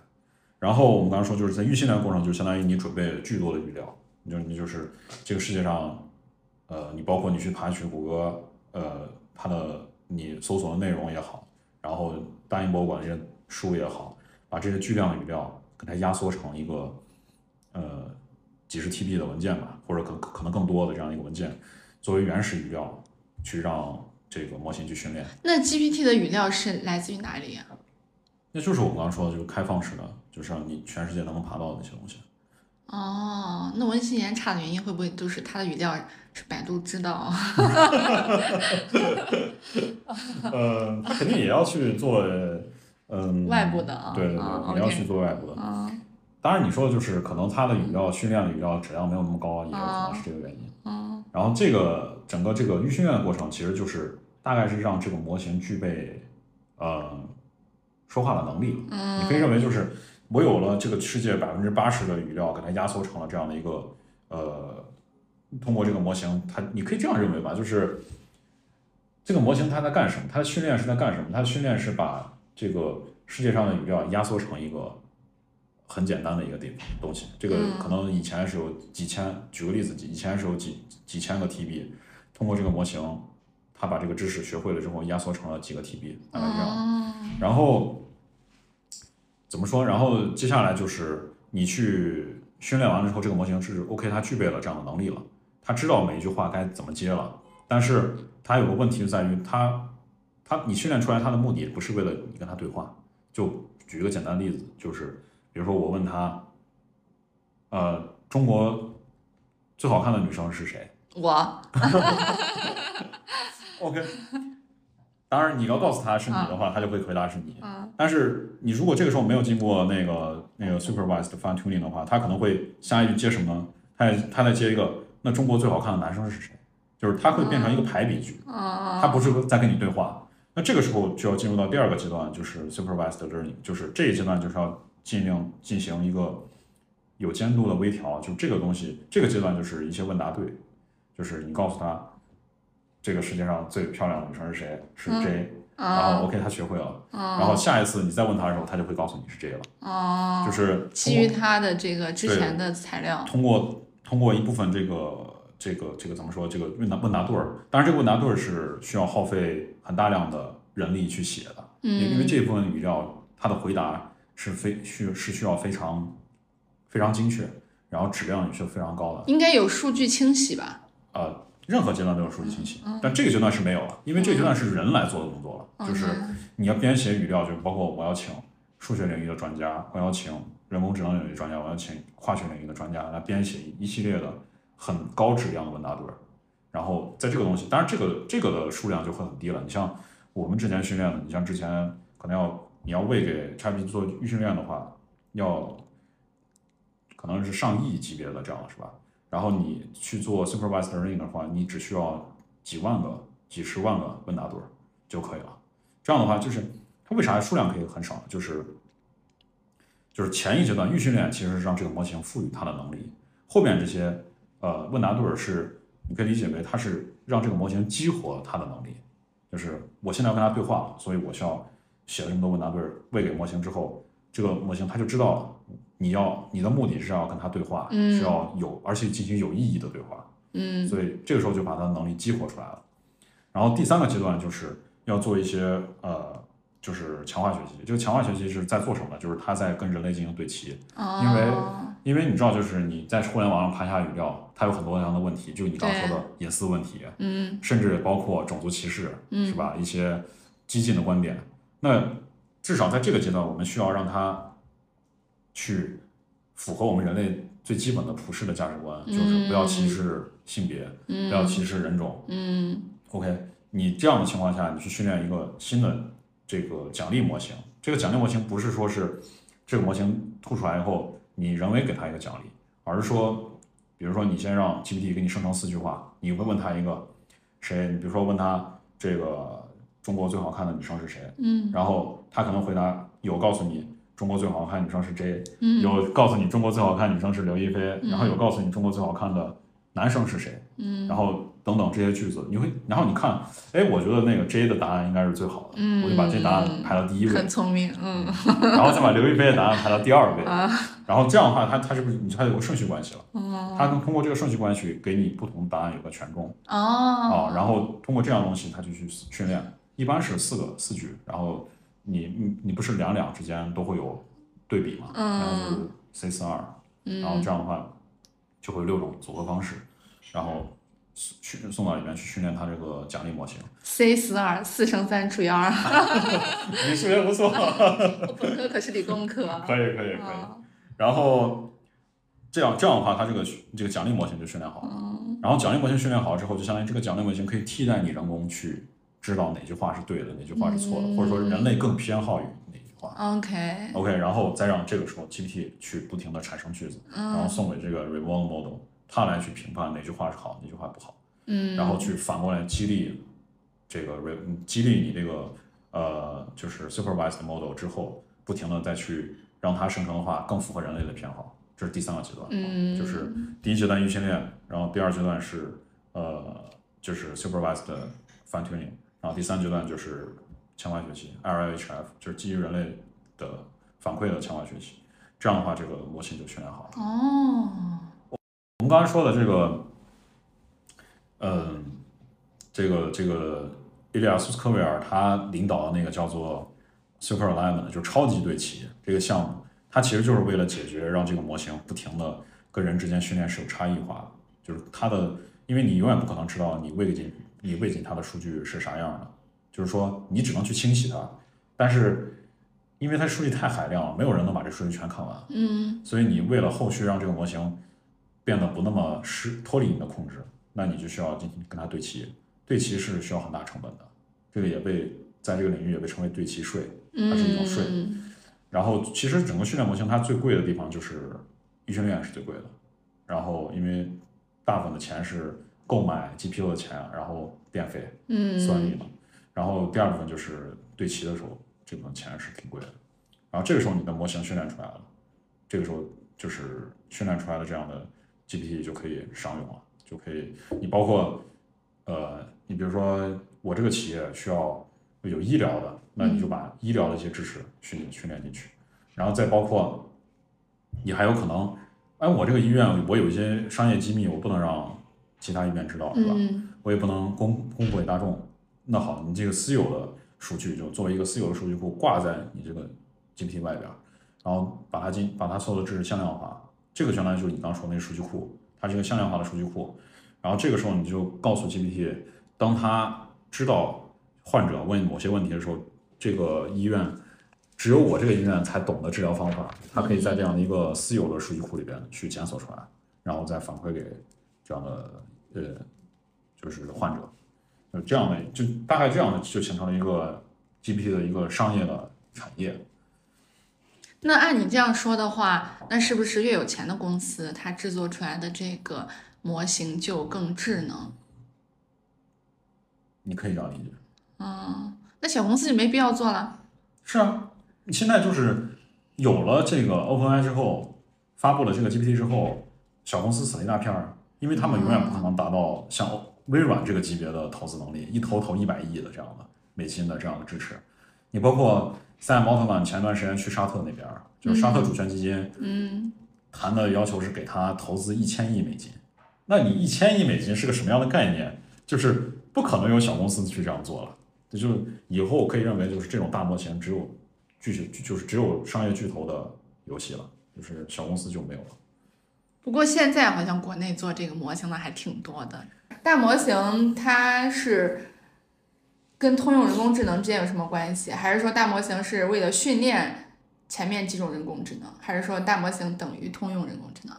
然后我们刚刚说，就是在预训练过程，就相当于你准备巨多的语料，你就你就是这个世界上，呃，你包括你去爬取谷歌，呃，它的你搜索的内容也好，然后大英博物馆这些书也好，把这些巨量的语料给它压缩成一个呃几十 TB 的文件吧，或者可可能更多的这样一个文件，作为原始语料去让这个模型去训练。那 GPT 的语料是来自于哪里呀？那就是我们刚刚说的，就是开放式的，就是让你全世界都能爬到的那些东西。哦，那文心一言差的原因会不会就是他的语料是百度知道？呃，他肯定也要去做，嗯，外部的啊对对对，啊也要去做外部的。嗯当然，你说的就是可能他的语料训练的语料质量没有那么高，也有可能是这个原因。嗯然后这个整个这个预训练的过程，其实就是大概是让这个模型具备，呃，说话的能力。嗯你可以认为就是我有了这个世界百分之八十的语料，给它压缩成了这样的一个呃，通过这个模型，它你可以这样认为吧，就是这个模型它在干什么？它的训练是在干什么？它的训练是把这个世界上的语料压缩成一个很简单的一个地东西。这个可能以前是有几千，举个例子，以前是有几几千个 TB，通过这个模型，它把这个知识学会了之后，压缩成了几个 TB，大概这样。然后怎么说？然后接下来就是你去训练完了之后，这个模型是 OK，它具备了这样的能力了，它知道每一句话该怎么接了。但是它有个问题就在于，它它你训练出来它的目的不是为了你跟它对话。就举一个简单例子，就是比如说我问他，呃，中国最好看的女生是谁？我。OK，当然你要告诉他是你的话，他就会回答是你。嗯但是你如果这个时候没有经过那个那个 supervised fine tuning 的话，他可能会下一句接什么呢？他他再接一个，那中国最好看的男生是谁？就是他会变成一个排比句，啊他不是在跟你对话。那这个时候就要进入到第二个阶段，就是 supervised learning，就是这一阶段就是要尽量进行一个有监督的微调。就这个东西，这个阶段就是一些问答对，就是你告诉他这个世界上最漂亮的女生是谁，是 J，、然后 OK 他学会了，然后下一次你再问他的时候，他就会告诉你是 J 了，哦，就是基于他的这个之前的材料，通过通过一部分这个这个这个怎么说？这个问答问答对儿，当然这个问答对儿是需要耗费很大量的人力去写的，因为因为这部分语料它的回答是非需是需要非常非常精确，然后质量也是非常高的。应该有数据清洗吧？呃，任何阶段都有数据清洗，但这个阶段是没有了，因为这个阶段是人来做的工作了，就是你要编写语料，就包括我要请数学领域的专家，我要请人工智能领域专家，我要请化学领域的专家来编写一系列的很高质量的问答对儿，然后在这个东西，当然这个这个的数量就会很低了。你像我们之前训练的，你像之前可能要你要喂给 ChatGPT 做预训练的话，要可能是上亿级别的这样的是吧？然后你去做 supervised learning 的话，你只需要几万个、几十万个问答对儿就可以了。这样的话，就是它为啥数量可以很少？就是就是前一阶段预训练其实是让这个模型赋予它的能力，后面这些呃问答对儿是你可以理解为它是让这个模型激活它的能力。就是我现在要跟它对话了，所以我需要写了这么多问答对儿喂给模型之后，这个模型它就知道了你要你的目的是要跟它对话，是要有而且进行有意义的对话。嗯所以这个时候就把它的能力激活出来了。然后第三个阶段就是要做一些呃，就是强化学习。这个强化学习是在做什么呢？就是它在跟人类进行对齐，因为哦因为你知道，就是你在互联网上爬下语料，它有很多样的问题，就你刚说的隐私问题，嗯甚至包括种族歧视，嗯是吧？一些激进的观点。那至少在这个阶段，我们需要让它去符合我们人类最基本的普世的价值观，就是不要歧视性别，不要歧视人种。嗯 OK，你这样的情况下，你去训练一个新的这个奖励模型。这个奖励模型不是说是这个模型吐出来以后，你人为给它一个奖励，而是说，比如说你先让 GPT 给你生成四句话，你会问他一个谁，你比如说问他这个中国最好看的女生是谁，嗯。然后他可能回答有告诉你中国最好看女生是 J，嗯。有告诉你中国最好看女生是刘亦菲，然后有告诉你中国最好看的男生是谁，嗯。然后等等这些句子，你会，然后你看，哎，我觉得那个 J 的答案应该是最好的，嗯。我就把这答案排到第一位。很，聪明，嗯。然后再把刘亦菲的答案排到第二位，啊 然后这样的话，他他是不是你它有个顺序关系了？它能通过这个顺序关系给你不同答案有个权重哦。啊，然后通过这样东西，他就去训练，一般是四个四局，然后你你你不是两两之间都会有对比嘛，然后就是 C 四二，然后这样的话就会有六种组合方式，然后训送到里面去训练它这个奖励模型。C 四二四乘三除以二，你数学不错，我本科 可是理工科。可以可以可以。啊然后这样这样的话，它这个这个奖励模型就训练好了。然后奖励模型训练好了之后，就相当于这个奖励模型可以替代你人工去知道哪句话是对的，哪句话是错的，或者说人类更偏好于哪句话。OK，OK，然后再让这个时候 GPT 去不停的产生句子，然后送给这个 Reward Model，它来去评判哪句话是好，哪句话不好，嗯，然后去反过来激励这个 re 嗯激励你这个呃就是 supervised model 之后，不停的再去让它生成的话更符合人类的偏好，这是第三个阶段，嗯。就是第一阶段预训练，然后第二阶段是呃就是 supervised fine tuning，然后第三阶段就是强化学习 RLHF，就是基于人类的反馈的强化学习。这样的话这个模型就训练好了。哦，我们刚才说的这个，嗯，这个这个伊利亚苏斯科维尔他领导的那个叫做 Super Alignment，就超级对齐这个项目，它其实就是为了解决让这个模型不停的跟人之间训练是有差异化的，就是它的，因为你永远不可能知道你喂给进你喂进它的数据是啥样的，就是说你只能去清洗它，但是因为它数据太海量了，没有人能把这数据全看完，嗯所以你为了后续让这个模型变得不那么失脱离你的控制，那你就需要进行跟它对齐。对齐是需要很大成本的，这个也被在这个领域也被称为对齐税。嗯，它是一种税然后其实整个训练模型它最贵的地方就是预训练是最贵的，然后因为大部分的钱是购买 GPU 的钱，然后电费、嗯，算力嘛，然后第二部分就是对齐的时候，这部分钱是挺贵的，然后这个时候你的模型训练出来了，这个时候就是训练出来的这样的 GPT 就可以商用了，就可以你包括呃，你比如说我这个企业需要有医疗的，那你就把医疗的一些知识训训练进去，然后再包括你还有可能，哎，我这个医院我有一些商业机密，我不能让其他医院知道，是吧？嗯我也不能公公布给大众。那好，你这个私有的数据就作为一个私有的数据库挂在你这个 GPT 外边，然后把它进把它所有的知识向量化，这个相当于就是你刚说那个数据库，它是一个向量化的数据库。然后这个时候你就告诉 GPT，当他知道患者问某些问题的时候，这个医院只有我这个医院才懂的治疗方法，它可以在这样的一个私有的数据库里边去检索出来，然后再反馈给这样的呃就是患者，就这样的就大概这样的就形成了一个 GPT 的一个商业的产业。那按你这样说的话，那是不是越有钱的公司，它制作出来的这个模型就更智能？你可以这样理解。嗯，那小公司就没必要做了。是啊，你现在就是有了这个 OpenAI 之后，发布了这个 GPT 之后，小公司死了一大片儿，因为他们永远不可能达到像微软这个级别的投资能力，一投投一百亿的这样的美金的这样的支持。你包括塞姆奥特曼前段时间去沙特那边，就是沙特主权基金嗯谈的要求是给他投资一千亿美金。那你一千亿美金是个什么样的概念？就是不可能有小公司去这样做了。这就以后可以认为，就是这种大模型只有巨就是只有商业巨头的游戏了，就是小公司就没有了。不过现在好像国内做这个模型的还挺多的。大模型它是跟通用人工智能之间有什么关系？还是说大模型是为了训练前面几种人工智能？还是说大模型等于通用人工智能？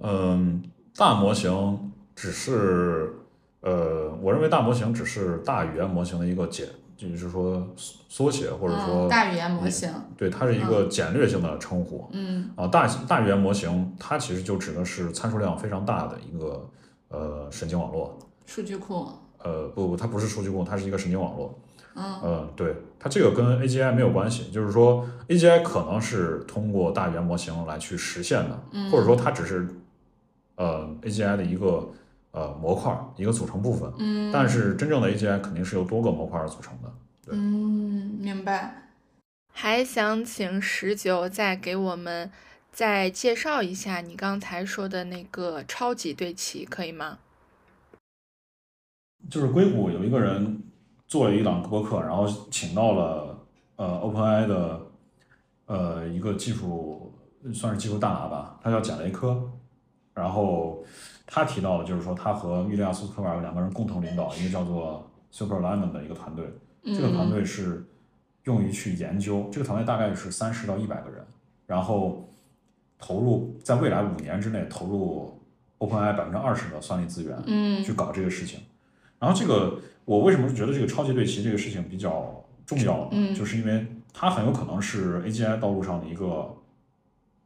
嗯，大模型只是呃，我认为大模型只是大语言模型的一个简简，就是说缩缩写，或者说嗯、大语言模型。对，它是一个简略性的称呼。嗯啊，大大语言模型它其实就指的是参数量非常大的一个呃神经网络。数据库。呃，不不，它不是数据库，它是一个神经网络。嗯呃，对，它这个跟 AGI 没有关系，就是说 AGI 可能是通过大语言模型来去实现的，嗯或者说它只是呃 AGI 的一个呃模块儿，一个组成部分。嗯但是真正的 AGI 肯定是由多个模块儿组成的。对嗯，明白。还想请十九再给我们再介绍一下你刚才说的那个超级对齐，可以吗？就是硅谷有一个人做了一档播客，然后请到了呃 OpenAI 的呃一个技术算是技术大拿吧，他叫贾雷科，然后他提到的就是说他和伊利亚苏科瓦尔两个人共同领导一个叫做 Super Alignment 的一个团队，这个团队是用于去研究，这个团队大概是三十到一百个人，然后投入在未来五年之内投入 OpenAI 百分之二十的算力资源，嗯去搞这个事情。然后这个我为什么觉得这个超级对齐这个事情比较重要呢？嗯就是因为它很有可能是 AGI 道路上的一个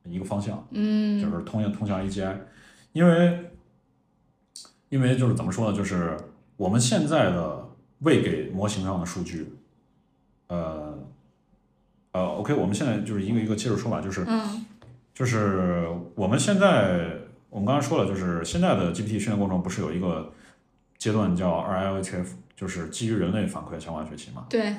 一个方向，嗯就是通向通向 AGI，因为因为就是怎么说呢，就是我们现在的喂给模型上的数据，呃呃，OK，我们现在就是一个一个接着说吧，就是嗯就是我们现在我们刚才说了，就是现在的 GPT 训练过程不是有一个阶段叫 RLHF，就是基于人类反馈强化学习嘛？对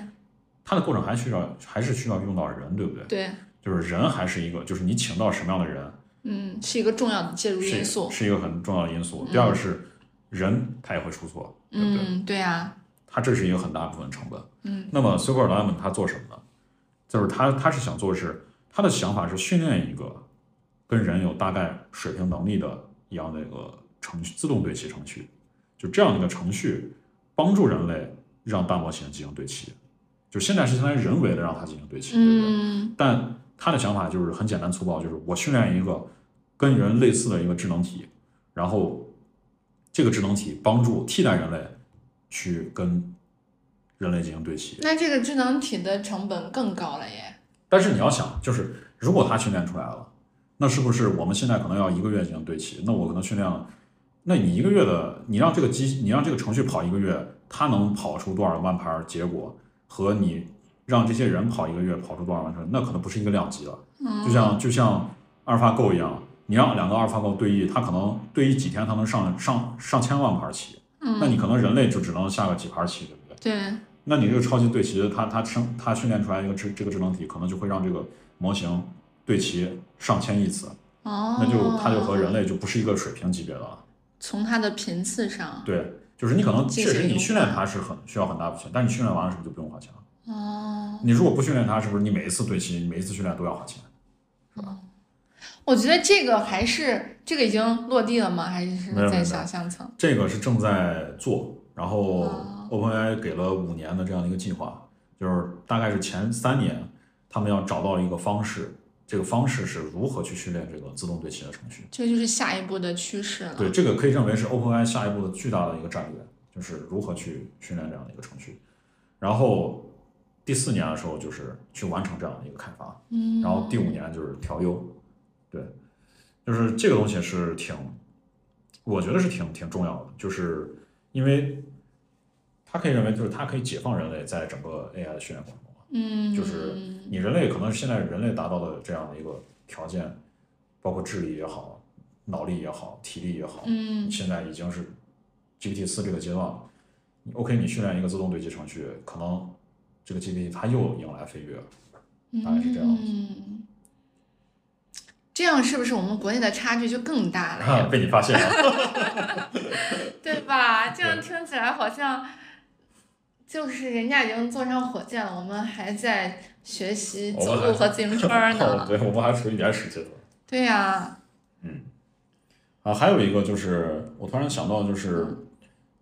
它的过程还需要还是需要用到人，对不对？对，就是人还是一个，就是你请到什么样的人嗯，是一个重要的介入因素。是一个很重要的因素。第二个是人他也会出错，对不对？嗯，对啊、他这是一个很大部分成本。嗯，那么 s u p e r l a m 他做什么呢？就是他他是想做是他的想法是训练一个跟人有大概水平能力的一样的一个程序，自动对齐程序，就这样的一个程序帮助人类让大模型进行对齐。就现在是相当于人为的让它进行对齐，对不对？嗯但他的想法就是很简单粗暴，就是我训练一个跟人类似的一个智能体，然后这个智能体帮助替代人类去跟人类进行对齐。那这个智能体的成本更高了耶。但是你要想，就是如果它训练出来了，那是不是我们现在可能要一个月进行对齐？那我可能训练了，那你一个月的，你让这个机，你让这个程序跑一个月，它能跑出多少万盘结果，和你让这些人跑一个月跑出多少万盘，那可能不是一个量级了。嗯就像就像阿尔法狗一样，你让两个阿尔法狗对弈，它可能对弈几天，它能上上上千万盘棋，那嗯，你可能人类就只能下个几盘棋，对不对？对，那你这个超级对棋，它它生它训练出来一个智这个智能体，可能就会让这个模型对齐上千亿次，哦，那就它就和人类就不是一个水平级别的了。从它的频次上，对，就是你可能确实你训练它是很需要很大的钱，但你训练完了是不是就不用花钱了？哦，你如果不训练它，是不是你每一次对齐，每一次训练都要花钱？我觉得这个还是这个已经落地了吗？还是在想象层？这个是正在做，然后哦 OpenAI 给了五年的这样的一个计划，就是大概是前三年，他们要找到一个方式，这个方式是如何去训练这个自动对齐的程序。这就是下一步的趋势了。对，这个可以认为是 OpenAI 下一步的巨大的一个战略，就是如何去训练这样的一个程序。然后第四年的时候就是去完成这样的一个开发，嗯，然后第五年就是调优，对，就是这个东西是挺，我觉得是挺挺重要的，就是因为它可以认为就是它可以解放人类在整个 AI 的训练过程中。嗯，就是你人类可能现在人类达到的这样的一个条件，包括智力也好、脑力也好、体力也好，嗯现在已经是 GPT 四这个阶段了。OK，你训练一个自动对齐程序，可能这个 GPT 它又迎来飞跃了。大概是这样嗯，这样是不是我们国内的差距就更大了呀？被你发现了，对吧？这样听起来好像就是人家已经坐上火箭了，我们还在学习走路和自行车呢。对我们还处于原始阶段。对呀、啊，还有一个就是我突然想到，就是，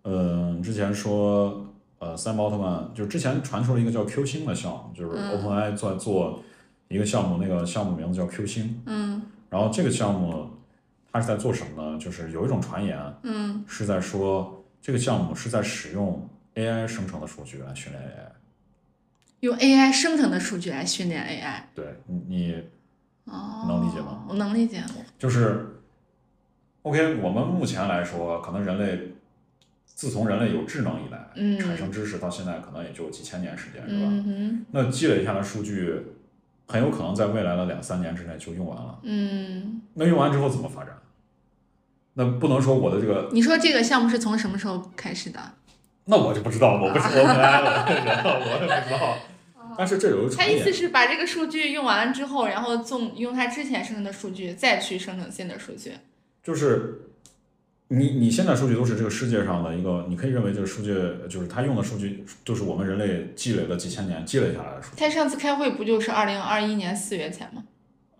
嗯、之前说，呃，三毛奥特曼，就之前传出了一个叫 Q 星的项目，就是嗯 OpenAI 在做一个项目，那个项目名字叫 Q 星。嗯然后这个项目它是在做什么呢？就是有一种传言嗯，是在说，这个项目是在使用 AI 生成的数据来训练 AI。用 AI 生成的数据来训练 AI。对你，你哦，能理解吗？我能理解。就是，OK，我们目前来说，可能人类自从人类有智能以来，嗯产生知识到现在可能也就几千年时间，是吧？嗯，那积累下的数据，很有可能在未来的两三年之内就用完了。嗯，那用完之后怎么发展？那不能说我的这个，你说这个项目是从什么时候开始的？那我就不知道了，我不是 OpenAI 的人了，我也不知道。但是这有他意思，是把这个数据用完了之后，然后纵用他之前生成的数据再去生成新的数据。就是你你现在数据都是这个世界上的一个，你可以认为这个数据就是他用的数据，就是我们人类积累了几千年积累下来的数据。他上次开会不就是二零二一年四月前吗？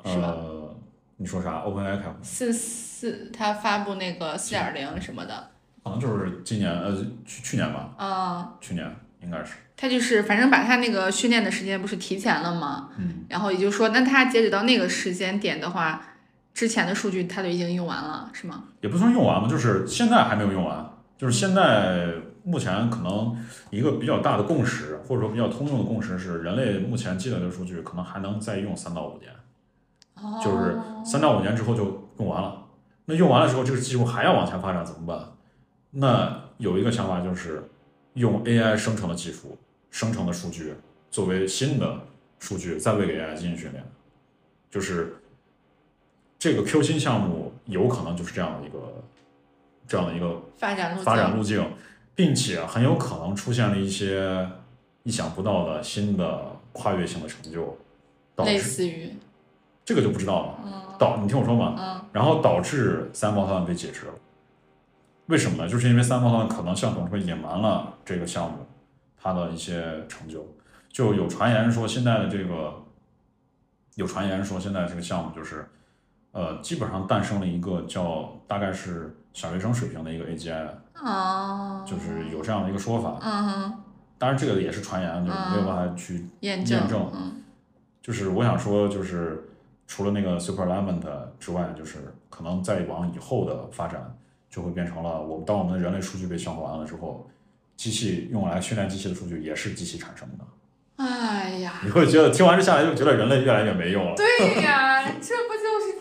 是吧呃，你说啥？OpenAI 开会，四四，他发布那个四点零什么的，可能就是今年呃去去年吧，啊、去年应该是。他就是反正把他那个训练的时间不是提前了吗？嗯，然后也就是说，那他截止到那个时间点的话，之前的数据它都已经用完了，是吗？也不算用完吧，就是现在还没有用完，就是现在目前可能一个比较大的共识，或者说比较通用的共识是，人类目前积累的数据可能还能再用三到五年，哦就是三到五年之后就用完了。那用完了之后，这个技术还要往前发展怎么办？那有一个想法就是用 AI 生成的技术生成的数据作为新的数据，再喂给 AI 进行训练，就是这个 Q 星项目有可能就是这样的一个这样的一个发展路径发展路径，并且很有可能出现了一些意想不到的新的跨越性的成就，导类似于这个就不知道了。导，你听我说嘛，嗯然后导致三胞胎案被解职了。为什么呢？就是因为三胞胎案可能向董事会隐瞒了这个项目它的一些成就，就有传言说现在的这个，有传言说现在这个项目就是，呃，基本上诞生了一个叫大概是小学生水平的一个 AGI，哦，就是有这样的一个说法。嗯哼，当然这个也是传言，就是没有办法去验验证嗯就是我想说，就是除了那个 Super Element 之外，就是可能再往以后的发展，就会变成了我们当我们的人类数据被消化完了之后，机器用来训练机器的数据也是机器产生的。哎呀，你会觉得听完这下来，就觉得人类越来越没用了。对呀，这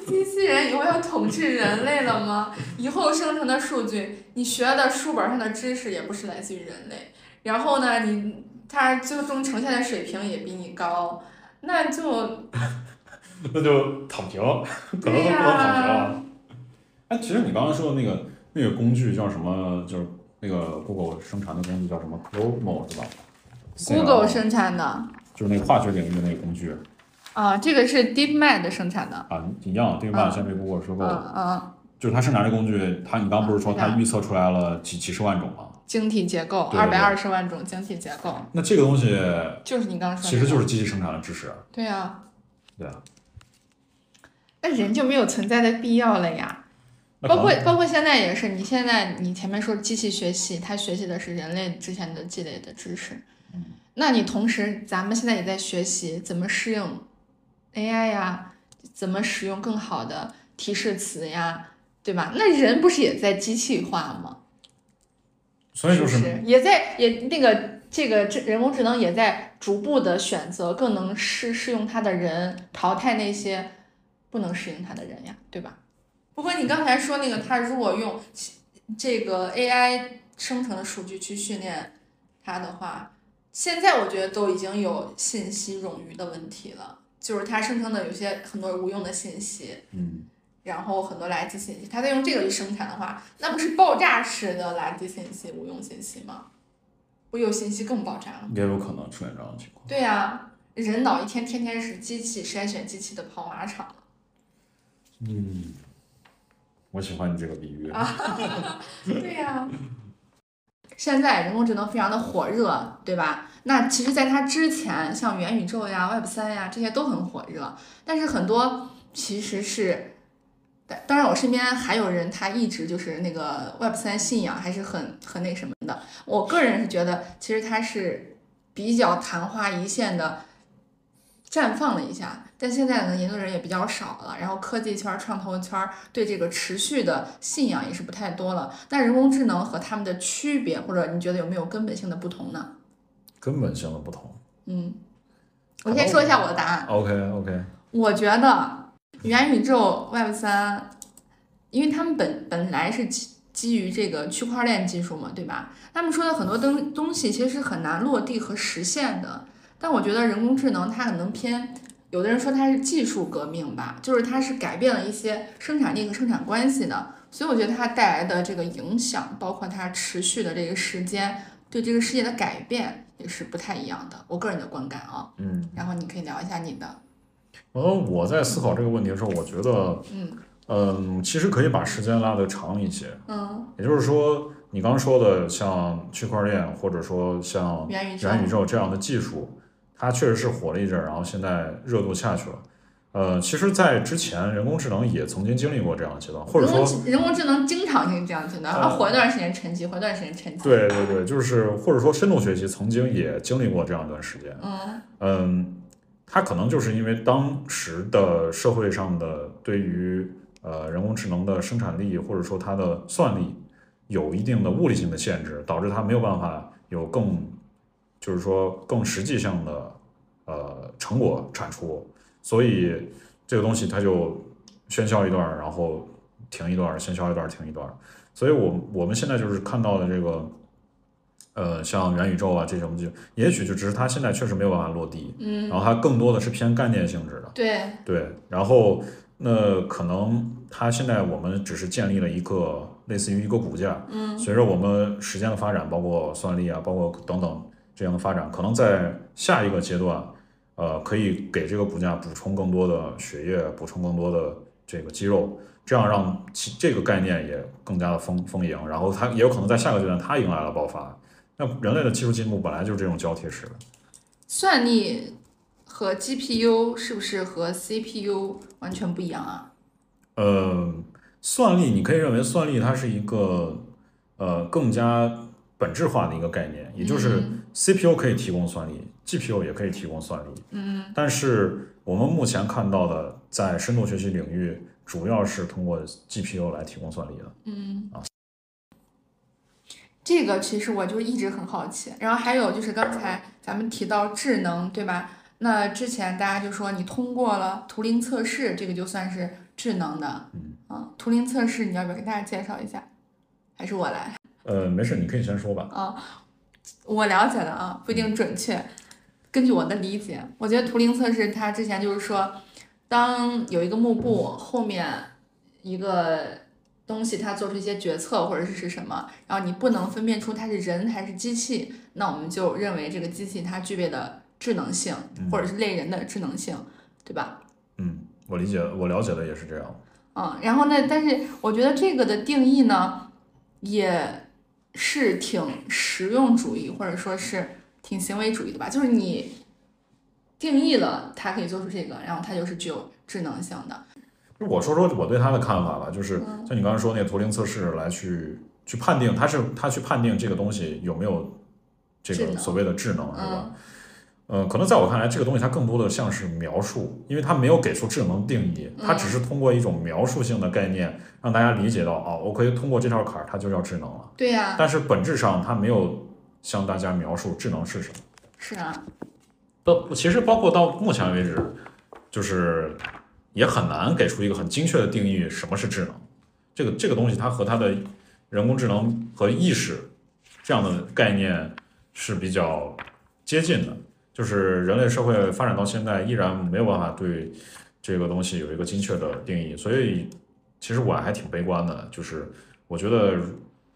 机器人以后要统治人类了吗？以后生成的数据，你学的书本上的知识也不是来自于人类，然后呢，你它最终呈现的水平也比你高，那就 那就躺平，可能都不能躺平了。哎，其实你刚刚说的那个那个工具叫什么？就是那个 Google 生产的工具叫什么？Chromo 是吧？Google 生产的。就是那个化学领域的那个工具啊，这个是 DeepMind 生产的，啊，一样，对吧？现在被 Google 收购嗯了。嗯，就是它生产这工具，它你刚不是说它预测出来了几几十万种吗？晶体结构，二百二十万种晶体结构，那这个东西就是你刚刚说的，其实就是机器生产的知识，对啊，对啊。那人就没有存在的必要了呀。包括包括现在也是，你现在你前面说机器学习，它学习的是人类之前的积累的知识，嗯那你同时咱们现在也在学习怎么适应 AI 呀，怎么使用更好的提示词呀，对吧？那人不是也在机器化吗？所以就是也在也那个这个这人工智能也在逐步的选择更能适适用它的人，淘汰那些不能适应它的人呀，对吧？不过你刚才说那个，它如果用这个 AI 生成的数据去训练它的话，现在我觉得都已经有信息冗余的问题了，就是它生成的有些很多无用的信息，嗯，然后很多垃圾信息，它再用这个去生产的话，那不是爆炸式的垃圾信息、无用信息吗？不有信息更爆炸了？也有可能出现这样的情况。对呀、人脑一天天天是机器筛选机器的跑马场。嗯，我喜欢你这个比喻。对呀、现在人工智能非常的火热，对吧？那其实，在它之前，像元宇宙呀、Web 三呀这些都很火热，但是很多其实是，当当然我身边还有人他一直就是那个 Web 三信仰还是很很那什么的。我个人是觉得，其实它是比较昙花一现的绽放了一下，但现在呢，研究人也比较少了，然后科技圈、创投圈对这个持续的信仰也是不太多了。那人工智能和他们的区别，或者你觉得有没有根本性的不同呢？根本性的不同。嗯，我先说一下我的答案。OK OK，我觉得元宇宙 Web 三，因为他们本本来是基基于这个区块链技术嘛，对吧？他们说的很多东东西其实是很难落地和实现的。但我觉得人工智能它可能偏，有的人说它是技术革命吧，就是它是改变了一些生产力和生产关系的。所以我觉得它带来的这个影响，包括它持续的这个时间，对这个世界的改变也是不太一样的。我个人的观感啊，嗯，然后你可以聊一下你的，呃，我在思考这个问题的时候，我觉得，嗯嗯，其实可以把时间拉得长一些。嗯，也就是说，你刚刚说的像区块链，或者说像元宇宙这样的技术，它确实是火了一阵儿，然后现在热度下去了。呃，其实，在之前，人工智能也曾经经历过这样的阶段，或者说人工，智能经常性这样子的，呃然后火一段时间沉寂，火一段时间沉寂。对对对，就是或者说深度学习曾经也经历过这样一段时间。嗯嗯，它可能就是因为当时的社会上的对于呃人工智能的生产力或者说它的算力有一定的物理性的限制，导致它没有办法有更就是说更实际性的呃成果产出，所以这个东西它就喧嚣一段儿，然后停一段儿，喧嚣一段儿，停一段儿。所以我我们现在就是看到的这个。呃，像元宇宙啊这种就，也许就只是它现在确实没有办法落地，嗯，然后它更多的是偏概念性质的，对，对。然后那可能它现在我们只是建立了一个类似于一个骨架，嗯随着我们时间的发展，包括算力啊，包括等等这样的发展，可能在下一个阶段，呃，可以给这个骨架补充更多的血液，补充更多的这个肌肉，这样让其这个概念也更加的丰丰盈，然后它也有可能在下个阶段它迎来了爆发。那人类的技术进步本来就是这种交替式的。算力和 GPU 是不是和 CPU 完全不一样啊？呃，算力，你可以认为算力它是一个呃更加本质化的一个概念，也就是嗯 CPU 可以提供算力，GPU 也可以提供算力。嗯，但是我们目前看到的，在深度学习领域，主要是通过 GPU 来提供算力的。嗯啊，这个其实我就一直很好奇。然后还有就是刚才咱们提到智能，对吧？那之前大家就说你通过了图灵测试，这个就算是智能的。嗯啊，图灵测试你要不要给大家介绍一下？还是我来？呃，没事，你可以先说吧。啊，我了解的啊，不一定准确。根据我的理解，我觉得图灵测试它之前就是说，当有一个幕布后面一个东西它做出一些决策或者是是什么，然后你不能分辨出它是人还是机器，那我们就认为这个机器它具备的智能性，或者是类人的智能性，对吧？嗯，我理解，我了解的也是这样。嗯，然后呢，但是我觉得这个的定义呢，也是挺实用主义，或者说是挺行为主义的吧。就是你定义了它可以做出这个，然后它就是具有智能性的。我说说我对它的看法吧，就是嗯像你刚才说那个图灵测试来去去判定，它是它去判定这个东西有没有这个所谓的智能，是吧？嗯呃，可能在我看来，这个东西它更多的像是描述，因为它没有给出智能定义，它只是通过一种描述性的概念，让大家理解到，啊，我可以通过这条坎儿，它就叫智能了。对呀、但是本质上，它没有向大家描述智能是什么。是啊，不，其实包括到目前为止，就是也很难给出一个很精确的定义，什么是智能。这个这个东西，它和它的人工智能和意识这样的概念是比较接近的。就是人类社会发展到现在，依然没有办法对这个东西有一个精确的定义，所以其实我还挺悲观的。就是我觉得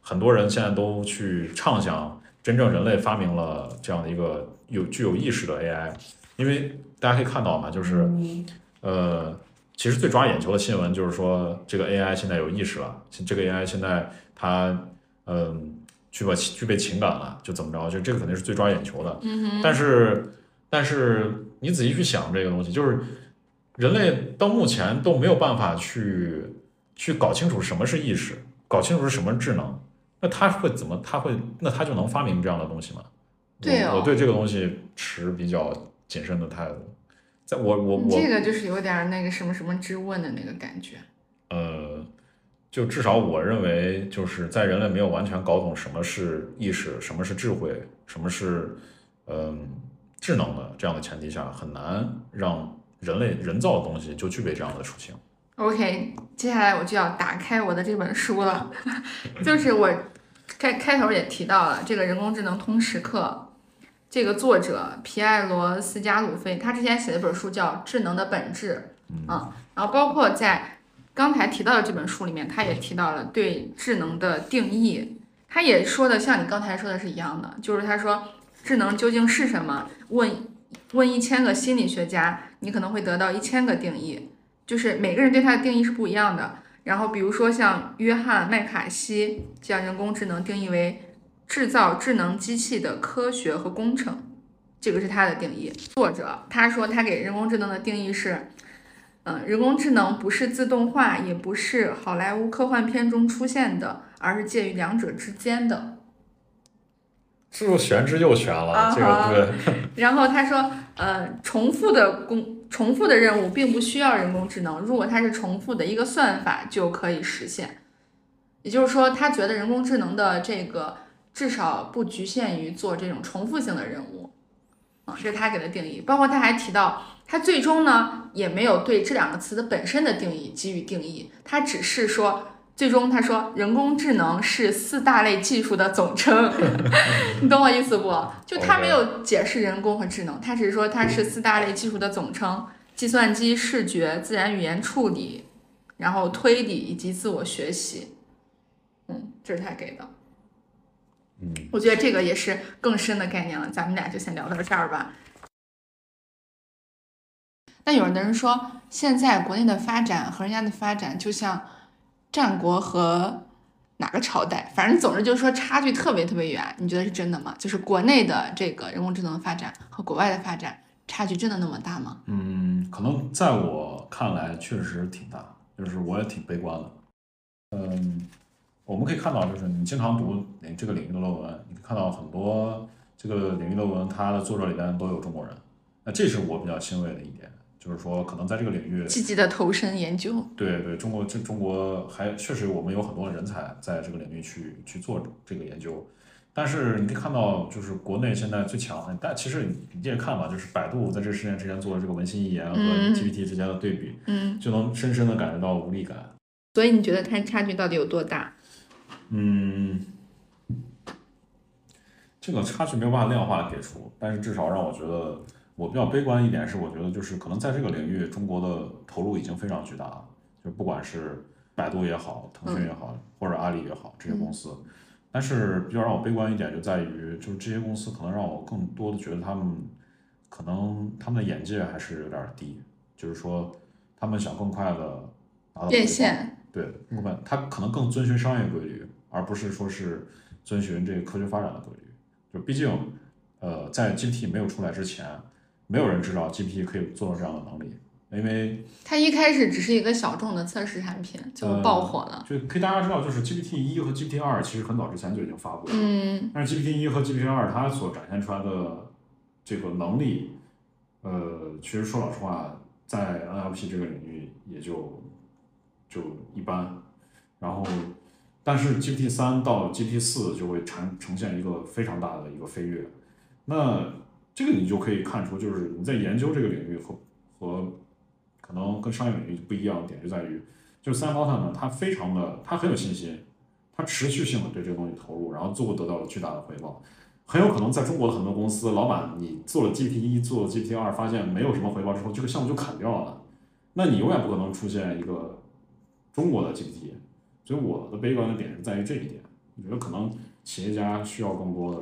很多人现在都去畅想，真正人类发明了这样的一个有具有意识的 AI，因为大家可以看到嘛，就是呃，其实最抓眼球的新闻就是说，这个 AI 现在有意识了，这个 AI 现在它嗯、具备具备情感了，就怎么着，就这个肯定是最抓眼球的。嗯但是，但是你仔细去想这个东西，就是人类到目前都没有办法去去搞清楚什么是意识，搞清楚是什么智能。那他会怎么？他会那他就能发明这样的东西吗？对哦我我对这个东西持比较谨慎的态度。在我我哼，我这个就是有点那个什么什么之问的那个感觉。呃，就至少我认为，就是在人类没有完全搞懂什么是意识、什么是智慧、什么是嗯、智能的这样的前提下，很难让人类人造的东西就具备这样的属性。OK，接下来我就要打开我的这本书了，就是我开开头也提到了这个人工智能通识课，这个作者皮埃罗斯加鲁菲，他之前写了一本书叫《智能的本质》，啊，然后包括在刚才提到的这本书里面，他也提到了对智能的定义，他也说的像你刚才说的是一样的，就是他说智能究竟是什么？问问一千个心理学家，你可能会得到一千个定义。就是每个人对它的定义是不一样的。然后比如说像约翰麦卡锡将人工智能定义为制造智能机器的科学和工程，这个是他的定义。作者他说他给人工智能的定义是，嗯，人工智能不是自动化，也不是好莱坞科幻片中出现的，而是介于两者之间的。是不是玄之又玄了？这个对，然后他说，呃，重复的工重复的任务并不需要人工智能，如果它是重复的，一个算法就可以实现。也就是说，他觉得人工智能的这个至少不局限于做这种重复性的任务，这是他给的定义。包括他还提到，他最终呢也没有对这两个词的本身的定义给予定义，他只是说。最终，他说人工智能是四大类技术的总称，你懂我意思不？就他没有解释人工和智能，他只是说它是四大类技术的总称：计算机、视觉、自然语言处理，然后推理以及自我学习。嗯，这是他给的。嗯，我觉得这个也是更深的概念了。咱们俩就先聊到这儿吧。但有的人说，现在国内的发展和人家的发展就像战国和哪个朝代，反正总之就是说差距特别特别远。你觉得是真的吗？就是国内的这个人工智能的发展和国外的发展差距真的那么大吗？嗯，可能在我看来确实挺大，就是我也挺悲观的。嗯，我们可以看到，就是你经常读这个领域的论文，你可以看到很多这个领域论文，它的作者里边都有中国人，那这是我比较欣慰的一点，就是说可能在这个领域积极的投身研究。对对，中国这中国还确实我们有很多人才在这个领域去去做这个研究，但是你可以看到，就是国内现在最强，但其实你你也看吧，就是百度在这十年之间做的这个文心一言和嗯 GPT 之间的对比，嗯，就能深深的感觉到无力感。所以你觉得它差距到底有多大？嗯，这个差距没有办法量化的给出，但是至少让我觉得，我比较悲观一点是，我觉得就是可能在这个领域，中国的投入已经非常巨大了，就不管是百度也好，腾讯也好，或者阿里也好，这些公司。但是比较让我悲观一点就在于，就是这些公司可能让我更多的觉得他们可能他们的眼界还是有点低，就是说他们想更快的达到变现。对，更快，他可能更遵循商业规律，而不是说是遵循这个科学发展的规律。就毕竟，呃，在 GPT 没有出来之前，没有人知道 GPT 可以做到这样的能力，因为它一开始只是一个小众的测试产品，就爆火了。就可以大家知道，就是 GPT 一和 GPT 二其实很早之前就已经发布了，嗯但是 GPT 一和 GPT 二它所展现出来的这个能力，呃，其实说老实话，在 NLP 这个领域也就就一般，然后，但是 GPT 三到 GPT 四就会呈呈现一个非常大的一个飞跃，那这个你就可以看出，就是你在研究这个领域和和可能跟商业领域不一样的点就在于，就是 Sam Altman 呢，他非常的他很有信心，他持续性的对这个东西投入，然后最后得到了巨大的回报。很有可能在中国的很多公司，老板你做了 GPT 一，做了 GPT 二，发现没有什么回报之后，这个项目就砍掉了，那你永远不可能出现一个中国的 GPT。所以我的悲观的点是在于这一点，我觉得可能企业家需要更多的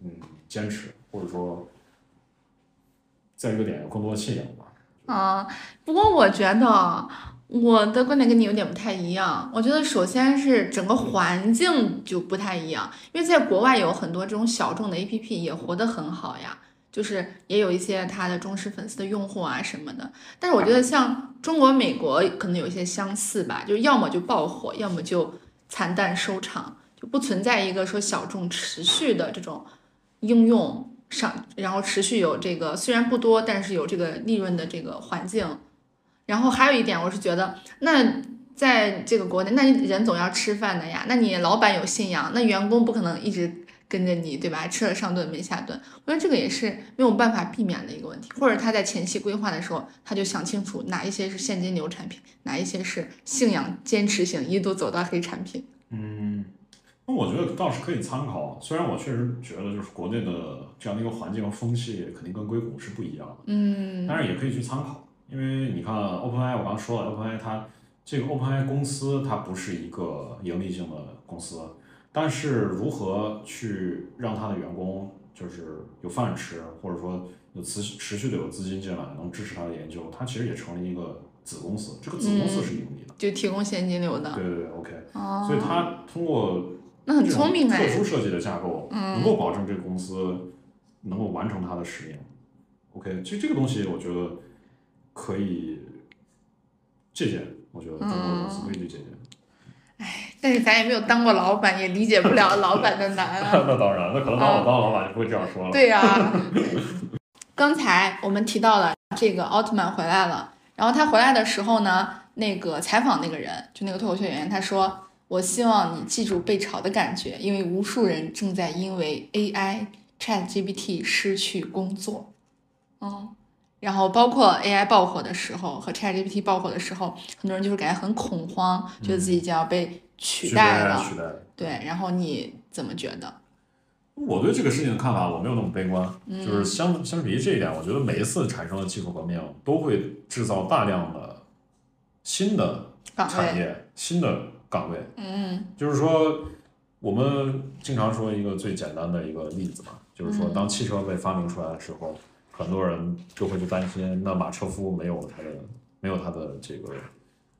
嗯坚持，或者说在这个点有更多的信仰吧。啊，不过我觉得我的观点跟你有点不太一样。我觉得首先是整个环境就不太一样，因为在国外有很多这种小众的 APP 也活得很好呀，就是也有一些他的忠实粉丝的用户啊什么的。但是我觉得像中国、美国可能有一些相似吧，就要么就爆火，要么就惨淡收场，就不存在一个说小众持续的这种应用上，然后持续有这个虽然不多，但是有这个利润的这个环境。然后还有一点，我是觉得，那在这个国内，那你人总要吃饭的呀，那你老板有信仰，那员工不可能一直跟着你，对吧？吃了上顿没下顿，我觉得这个也是没有办法避免的一个问题。或者他在前期规划的时候，他就想清楚哪一些是现金流产品，哪一些是信仰坚持型一度走到黑产品。嗯，那我觉得倒是可以参考。虽然我确实觉得，就是国内的这样的一个环境和风气，肯定跟硅谷是不一样的，嗯但是也可以去参考。因为你看 OpenAI，我刚刚说了，OpenAI 它这个 OpenAI 公司它不是一个盈利性的公司，但是如何去让他的员工就是有饭吃，或者说有持持续的有资金进来，能支持他的研究，他其实也成立一个子公司，这个子公司是盈利的。就提供现金流的。对对对，OK。哦，所以他通过那很聪明哎。特殊设计的架构，嗯能够保证这个公司能够完成它的使命。OK，其实这个东西我觉得可以借鉴，我觉得中国的公司可以去借鉴。但是咱也没有当过老板，也理解不了 老板的难啊。那当然，那可能当我当老板就不会这样说了。对呀、刚才我们提到了这个奥特曼回来了，然后他回来的时候呢，那个采访那个人，就那个脱口秀演员，他说：“我希望你记住被炒的感觉，因为无数人正在因为 AI ChatGPT 失去工作。”嗯，然后包括 AI 爆火的时候和 ChatGPT 爆火的时候，很多人就是感觉很恐慌，觉得自己就要被取代了。取代。对，然后你怎么觉得？我对这个事情的看法，我没有那么悲观，嗯就是相相比于这一点，我觉得每一次产生的技术革命都会制造大量的新的岗？产业、新的岗位。嗯就是说，我们经常说一个最简单的一个例子嘛，就是说，嗯当汽车被发明出来的时候，可很多人就会去担心，那马车夫没有他的没有他的这个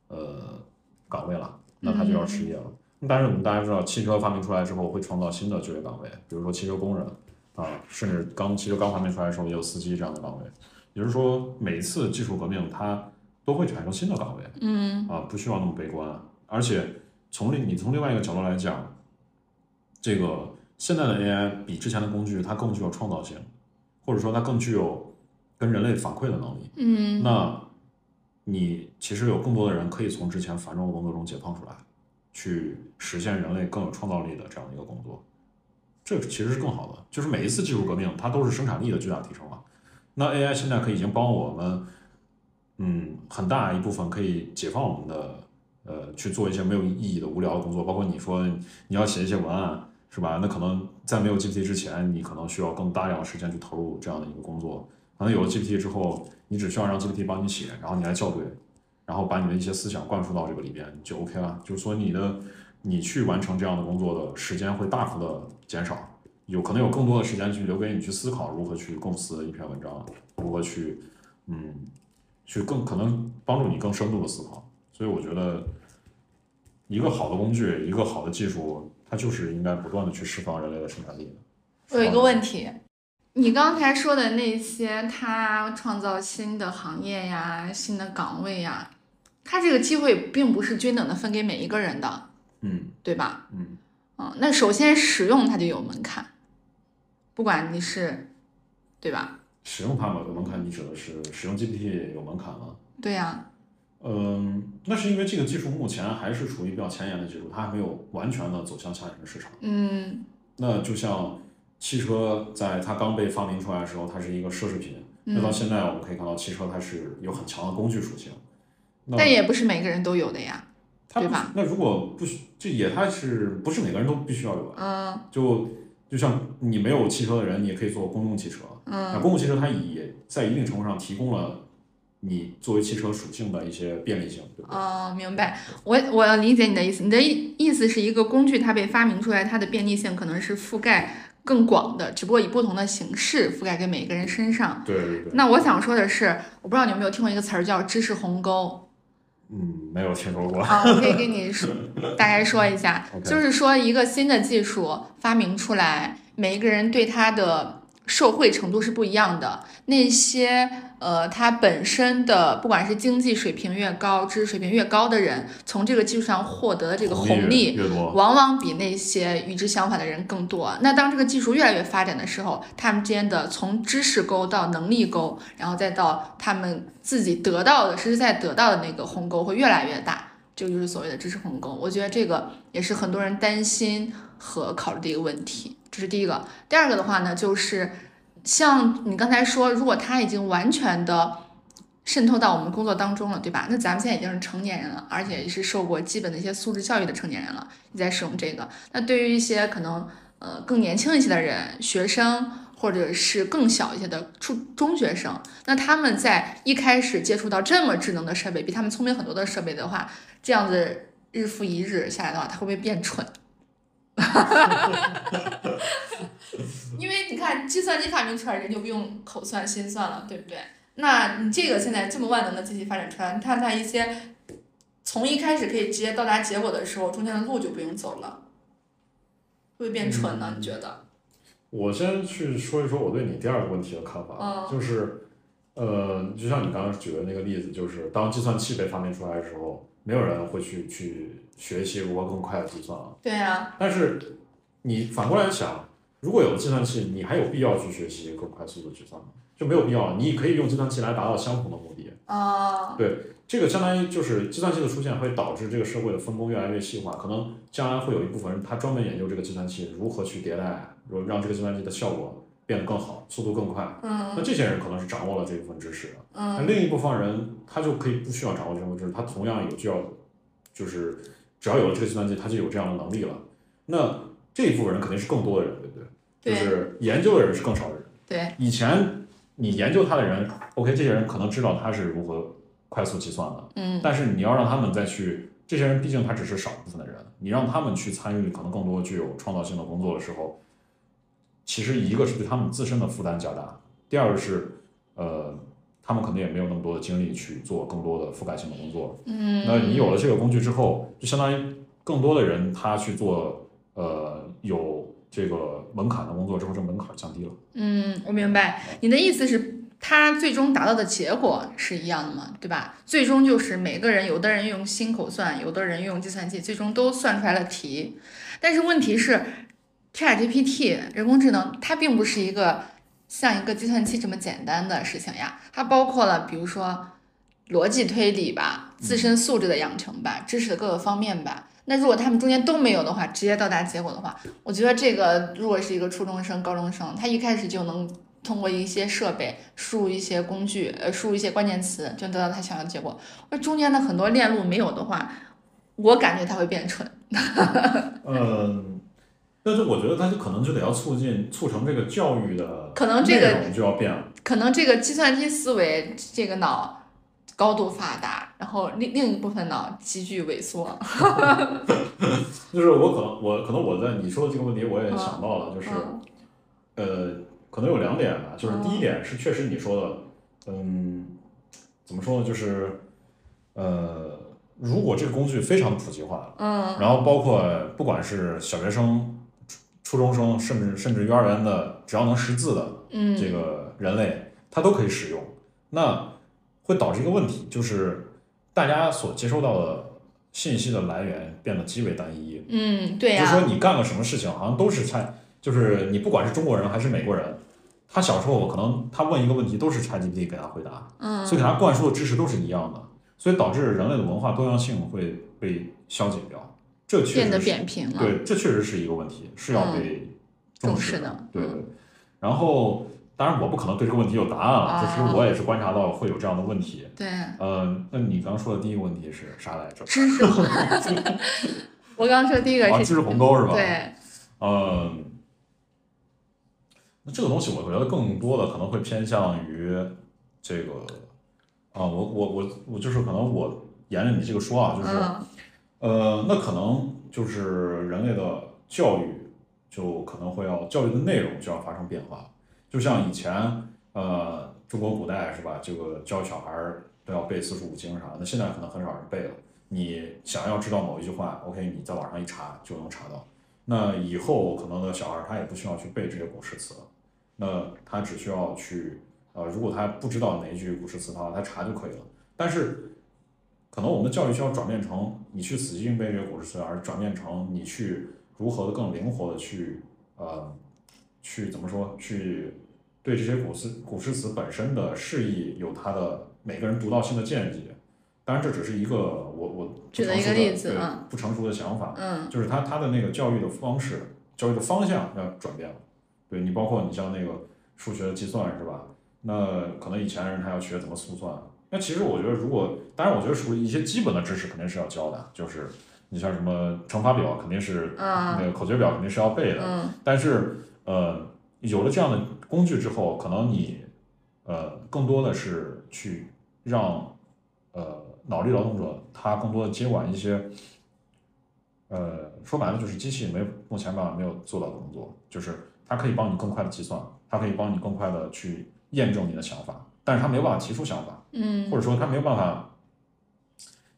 呃岗位了，那他就要失业了。但是我们大家知道，汽车发明出来之后会创造新的就业岗位，比如说汽车工人啊，甚至刚汽车刚发明出来的时候也有司机这样的岗位。也就是说，每一次技术革命它都会产生新的岗位，嗯啊，不需要那么悲观。而且从另你从另外一个角度来讲，这个现在的 AI 比之前的工具它更具有创造性，或者说它更具有跟人类反馈的能力。嗯那你其实有更多的人可以从之前繁重的工作中解放出来，去实现人类更有创造力的这样的一个工作，这个其实是更好的。就是每一次技术革命，它都是生产力的巨大提升嘛。那 AI 现在可以已经帮我们，嗯，很大一部分可以解放我们的，呃，去做一些没有意义的无聊的工作，包括你说你要写一些文案，是吧？那可能在没有 GPT 之前，你可能需要更大量的时间去投入这样的一个工作。可能有了 GPT 之后，你只需要让 GPT 帮你写，然后你来校对，然后把你的一些思想灌输到这个里边，就 OK 了。就是说你的你去完成这样的工作的时间会大幅的减少，有可能有更多的时间去留给你去思考如何去构思一篇文章，如何去嗯去更可能帮助你更深度的思考。所以我觉得一个好的工具，一个好的技术，它就是应该不断的去释放人类的生产力的。我有一个问题，你刚才说的那些，它创造新的行业呀、新的岗位呀，它这个机会并不是均等的分给每一个人的，嗯对吧？嗯嗯，那首先使用它就有门槛，不管你是，对吧？使用它有门槛，你指的是使用 GPT 有门槛吗？对呀、嗯，那是因为这个技术目前还是处于比较前沿的技术，它还没有完全的走向下沉市场。嗯那就像汽车在它刚被发明出来的时候，它是一个奢侈品，那到嗯，现在我们可以看到汽车它是有很强的工具属性。那但也不是每个人都有的呀。对吧那如果不需，这也它是不是每个人都必须要有的？嗯就就像你没有汽车的人，你也可以坐公共汽车。嗯那嗯公共汽车它也在一定程度上提供了你作为汽车属性的一些便利性，对不对？哦，明白。我我要理解你的意思。你的意意思是一个工具它被发明出来，它的便利性可能是覆盖更广的，只不过以不同的形式覆盖给每个人身上。对对对。那我想说的是，我不知道你有没有听过一个词儿叫知识鸿沟嗯，没有听说过。啊，我可以给你说大概说一下 就是说一个新的技术发明出来，每一个人对它的受惠程度是不一样的。那些呃，他本身的不管是经济水平越高、知识水平越高的人，从这个技术上获得的这个红利，往往比那些与之相反的人更多。那当这个技术越来越发展的时候，他们之间的从知识沟到能力沟，然后再到他们自己得到的、实实在在得到的那个鸿沟会越来越大。这个就是所谓的知识鸿沟。我觉得这个也是很多人担心和考虑的一个问题。这是第一个。第二个的话呢，就是像你刚才说，如果他已经完全的渗透到我们工作当中了，对吧？那咱们现在已经是成年人了，而且是受过基本的一些素质教育的成年人了，你在使用这个。那对于一些可能呃更年轻一些的人，学生或者是更小一些的初中学生，那他们在一开始接触到这么智能的设备，比他们聪明很多的设备的话，这样子日复一日下来的话，他会不会变蠢？因为你看，计算机发明出来，人就不用口算心算了，对不对？那你这个现在这么万能的机器发展出来，你看它一些从一开始可以直接到达结果的时候，中间的路就不用走了，会变蠢呢？你觉得？我先去说一说我对你第二个问题的看法，嗯就是，呃，就像你刚刚举的那个例子，就是当计算器被发明出来的时候，没有人会去去学习如何更快的计算了。对啊、但是你反过来想，如果有了计算器，你还有必要去学习更快速的计算吗？就没有必要了。你可以用计算器来达到相同的目的。啊，这个相当于就是计算器的出现会导致这个社会的分工越来越细化，可能将来会有一部分人他专门研究这个计算器如何去迭代，如让这个计算器的效果变得更好，速度更快。嗯那这些人可能是掌握了这部分知识的，那嗯另一部分人他就可以不需要掌握这部分知识，他同样有就要就是只要有了这个计算机，他就有这样的能力了。那这一部分人肯定是更多的人，对不对？对就是研究的人是更少的人。对，以前你研究他的人，OK，这些人可能知道他是如何快速计算的，嗯但是你要让他们再去，这些人毕竟他只是少部分的人，你让他们去参与可能更多具有创造性的工作的时候，其实一个是对他们自身的负担较大，第二个是呃，他们可能也没有那么多的精力去做更多的覆盖性的工作。嗯，那你有了这个工具之后，就相当于更多的人他去做呃有这个门槛的工作之后，这门槛降低了。嗯，我明白你的意思是，它最终达到的结果是一样的嘛，对吧？最终就是每个人，有的人用心口算，有的人用计算器，最终都算出来了题。但是问题是，ChatGPT 人工智能它并不是一个像一个计算器这么简单的事情呀，它包括了比如说逻辑推理吧、自身素质的养成吧、知识的各个方面吧。那如果他们中间都没有的话，直接到达结果的话，我觉得这个如果是一个初中生、高中生，他一开始就能通过一些设备输入一些工具，呃，输入一些关键词，就得到他想要的结果。那中间的很多链路没有的话，我感觉他会变蠢。嗯，但是我觉得它就可能就得要促进促成这个教育的可能这个内容就要变了。可能这个计算机思维这个脑高度发达，然后另另一部分脑急剧萎缩。就是我可能我可能我在你说的这个问题，我也想到了，就是嗯呃，可能有两点吧，就是嗯第一点是确实你说的，嗯，怎么说呢，就是呃，如果这个工具非常普及化，嗯然后包括不管是小学生、初初中生，甚至甚至幼儿园的，只要能识字的嗯这个人类，他都可以使用。那会导致一个问题，就是大家所接收到的信息的来源变得极为单一。嗯，对呀、就是说你干个什么事情，好像都是猜，就是你不管是中国人还是美国人，他小时候可能他问一个问题都是 ChatGPT 给他回答，嗯所以给他灌输的知识都是一样的，所以导致人类的文化多样性会被消解掉。这确变得扁平了。对，这确实是一个问题，是要被视重视的对对。然后，当然我不可能对这个问题有答案了，啊只是我也是观察到会有这样的问题。对，呃，那你刚刚说的第一个问题是啥来着？知识鸿 我刚刚说第一个啊，是知识鸿沟是吧？。对，嗯，那这个东西我觉得更多的可能会偏向于这个啊，我我我我就是可能我沿着你这个说啊，就是、嗯呃，那可能就是人类的教育就可能会要教育的内容就要发生变化，就像以前呃中国古代是吧，这个教小孩都要背四书五经啥的，那现在可能很少人背了。你想要知道某一句话，OK，你在网上一查就能查到。那以后可能的小孩他也不需要去背这些古诗词了，那他只需要去呃，如果他不知道哪一句古诗词的话，他查就可以了。但是可能我们的教育需要转变成你去死记硬背这些古诗词，而转变成你去如何的更灵活的去呃去怎么说去对这些古诗古诗词本身的释义有它的每个人独到性的见解。当然，这只是一个我我不举了一个成熟的例子对嗯不成熟的想法，嗯就是他他的那个教育的方式、教育的方向要转变了。对你，包括你像那个数学计算是吧？那可能以前人他要学怎么速算，那其实我觉得，如果当然，我觉得属于一些基本的知识肯定是要教的，就是你像什么乘法表肯定是嗯那个口诀表肯定是要背的，嗯。但是呃，有了这样的工具之后，可能你呃更多的是去让呃脑力劳动者他更多的接管一些呃说白了就是机器没有目前办法没有做到的工作，就是它可以帮你更快的计算，它可以帮你更快的去验证你的想法，但是他没有办法提出想法，嗯或者说他没有办法，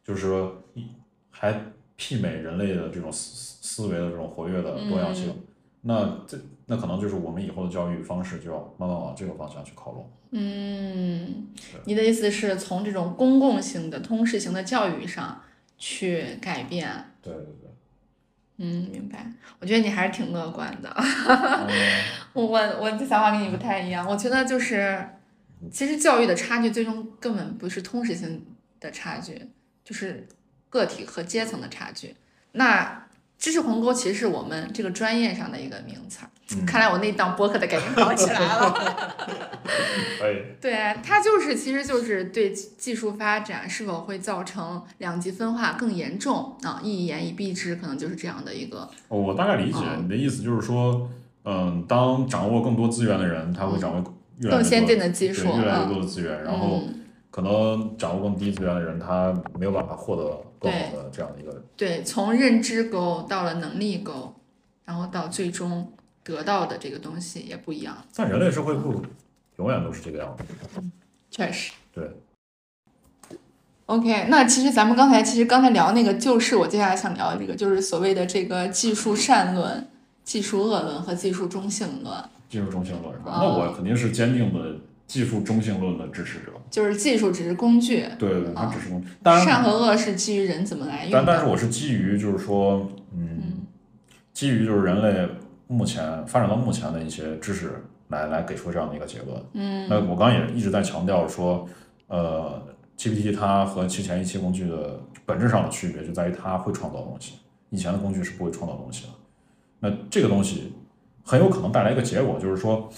就是说一还媲美人类的这种思思维的这种活跃的多样性。那这那可能就是我们以后的教育方式就要慢慢往这个方向去靠拢。嗯，你的意思是从这种公共性的、通识型的教育上去改变？对对对，嗯，明白。我觉得你还是挺乐观的。我我的想法跟你不太一样，我觉得就是，其实教育的差距最终根本不是通识性的差距，就是个体和阶层的差距。那知识鸿沟其实是我们这个专业上的一个名词看来我那档播客的改名好起来了。对，它就是其实就是对技术发展是否会造成两极分化更严重啊，一言以蔽之，可能就是这样的一个。哦我大概理解嗯你的意思，就是说，嗯，当掌握更多资源的人，他会掌握更先进的技术越来越嗯多的资源，然后嗯可能掌握更低资源的人，他没有办法获得更好的这样的一个对，从认知沟到了能力沟，然后到最终得到的这个东西也不一样。但人类社会不永永远都是这个样子。嗯确实。对。OK，那其实咱们刚才其实刚才聊那个，就是我接下来想聊的这个，就是所谓的这个技术善论、技术恶论和技术中性论，技术中性论是吧？哦那我肯定是坚定的技术中性论的支持者。就是技术只是工具，对对对，它哦只是工具。当然，善和恶是基于人怎么来用。但但是我是基于就是说，嗯，基于就是人类目前发展到目前的一些知识来来给出这样的一个结论。嗯那我刚刚也一直在强调说，呃，GPT 它和其前一期工具的本质上的区别就在于它会创造东西，以前的工具是不会创造东西的。那这个东西很有可能带来一个结果，就是说，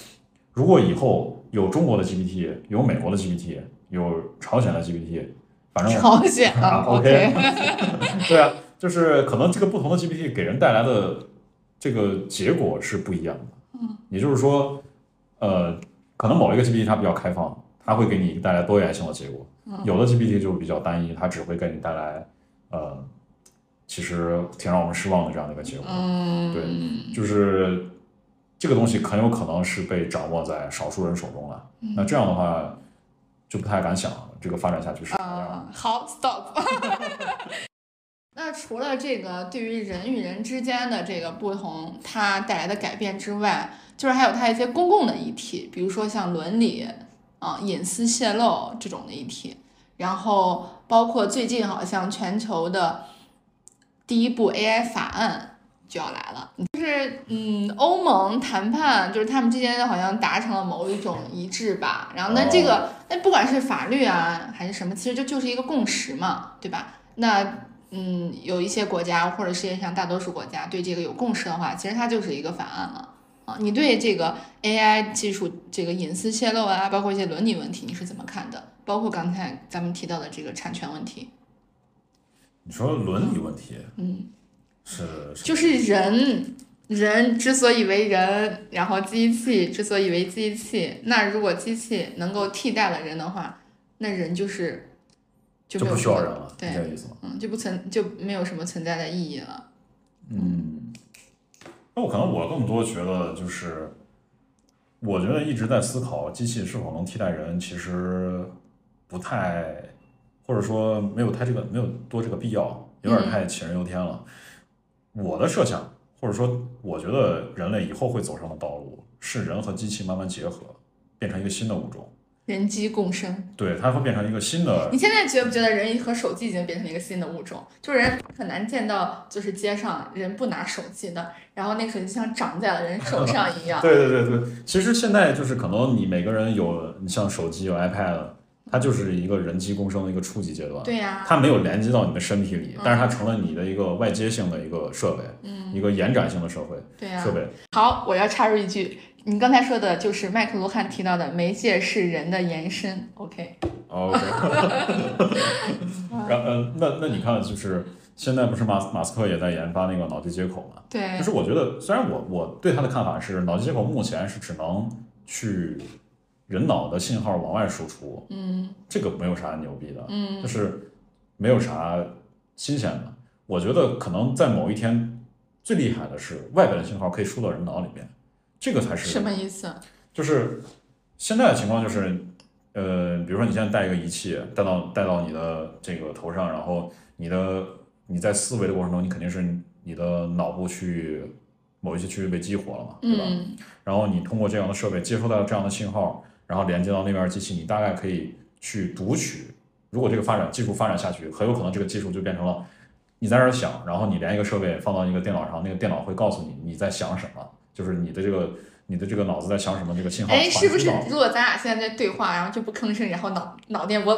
如果以后有中国的 GPT，有美国的 GPT，有朝鲜的 GPT，反正朝鲜啊啊，OK 对啊，就是可能这个不同的 GPT 给人带来的这个结果是不一样的。嗯，也就是说，呃，可能某一个 GPT 它比较开放，它会给你带来多元性的结果；有的 GPT 就比较单一，它只会给你带来呃，其实挺让我们失望的这样的一个结果。嗯，对，就是这个东西很有可能是被掌握在少数人手中了。那这样的话，就不太敢想这个发展下去是什么样好，stop。那除了这个对于人与人之间的这个不同，它带来的改变之外，就是还有它一些公共的议题，比如说像伦理啊、隐私泄露这种的议题，然后包括最近好像全球的第一部 AI 法案就要来了，就是嗯，欧盟谈判就是他们之间好像达成了某一种一致吧，然后那这个那不管是法律啊还是什么，其实就就是一个共识嘛，对吧？那嗯，有一些国家或者世界上大多数国家对这个有共识的话，其实它就是一个法案了啊。你对这个 AI 技术这个隐私泄露啊，包括一些伦理问题，你是怎么看的？包括刚才咱们提到的这个产权问题，你说伦理问题嗯，是是就是人。人之所以为人，然后机器之所以为机器，那如果机器能够替代了人的话，那人就是就不需要人了，对是这个意思吗？嗯，就不存就没有什么存在的意义了。嗯，那我可能我更多觉得就是，我觉得一直在思考机器是否能替代人，其实不太，或者说没有太这个没有多这个必要，有点太杞人忧天了。我的设想，或者说我觉得人类以后会走上的道路是人和机器慢慢结合，变成一个新的物种。人机共生。对，它会变成一个新的你现在觉不觉得人和手机已经变成了一个新的物种？就是人很难见到，就是街上人不拿手机的，然后那个手机像长在了人手上一样。对对对对，其实现在就是可能你每个人有，你像手机有 iPad，它就是一个人机共生的一个初级阶段，对呀、它没有连接到你的身体里嗯，但是它成了你的一个外接性的一个设备，嗯，一个延展性的社会对呀、设备。好，我要插入一句，你刚才说的就是麦克卢汉提到的媒介是人的延伸。OK，OK，然后呃，那那你看，就是现在不是马斯马斯克也在研发那个脑机接口嘛？对。就，是我觉得，虽然我我对他的看法是，脑机接口目前是只能去人脑的信号往外输出，嗯这个没有啥牛逼的，嗯就嗯是没有啥新鲜的。我觉得可能在某一天，最厉害的是外边的信号可以输到人脑里面，这个才是什么意思？就是现在的情况就是，呃，比如说你现在带一个仪器带到带到你的这个头上，然后你的你在思维的过程中，你肯定是你的脑部去某一些区域被激活了嘛，对吧？嗯然后你通过这样的设备接收到这样的信号，然后连接到那边机器，你大概可以去读取。如果这个发展技术发展下去，很有可能这个技术就变成了你在这儿想，然后你连一个设备放到一个电脑上，那个电脑会告诉你你在想什么，就是你的这个你的这个脑子在想什么，这个信号哎，是不是如果咱俩现在在对话，然后就不吭声，然后脑脑电波，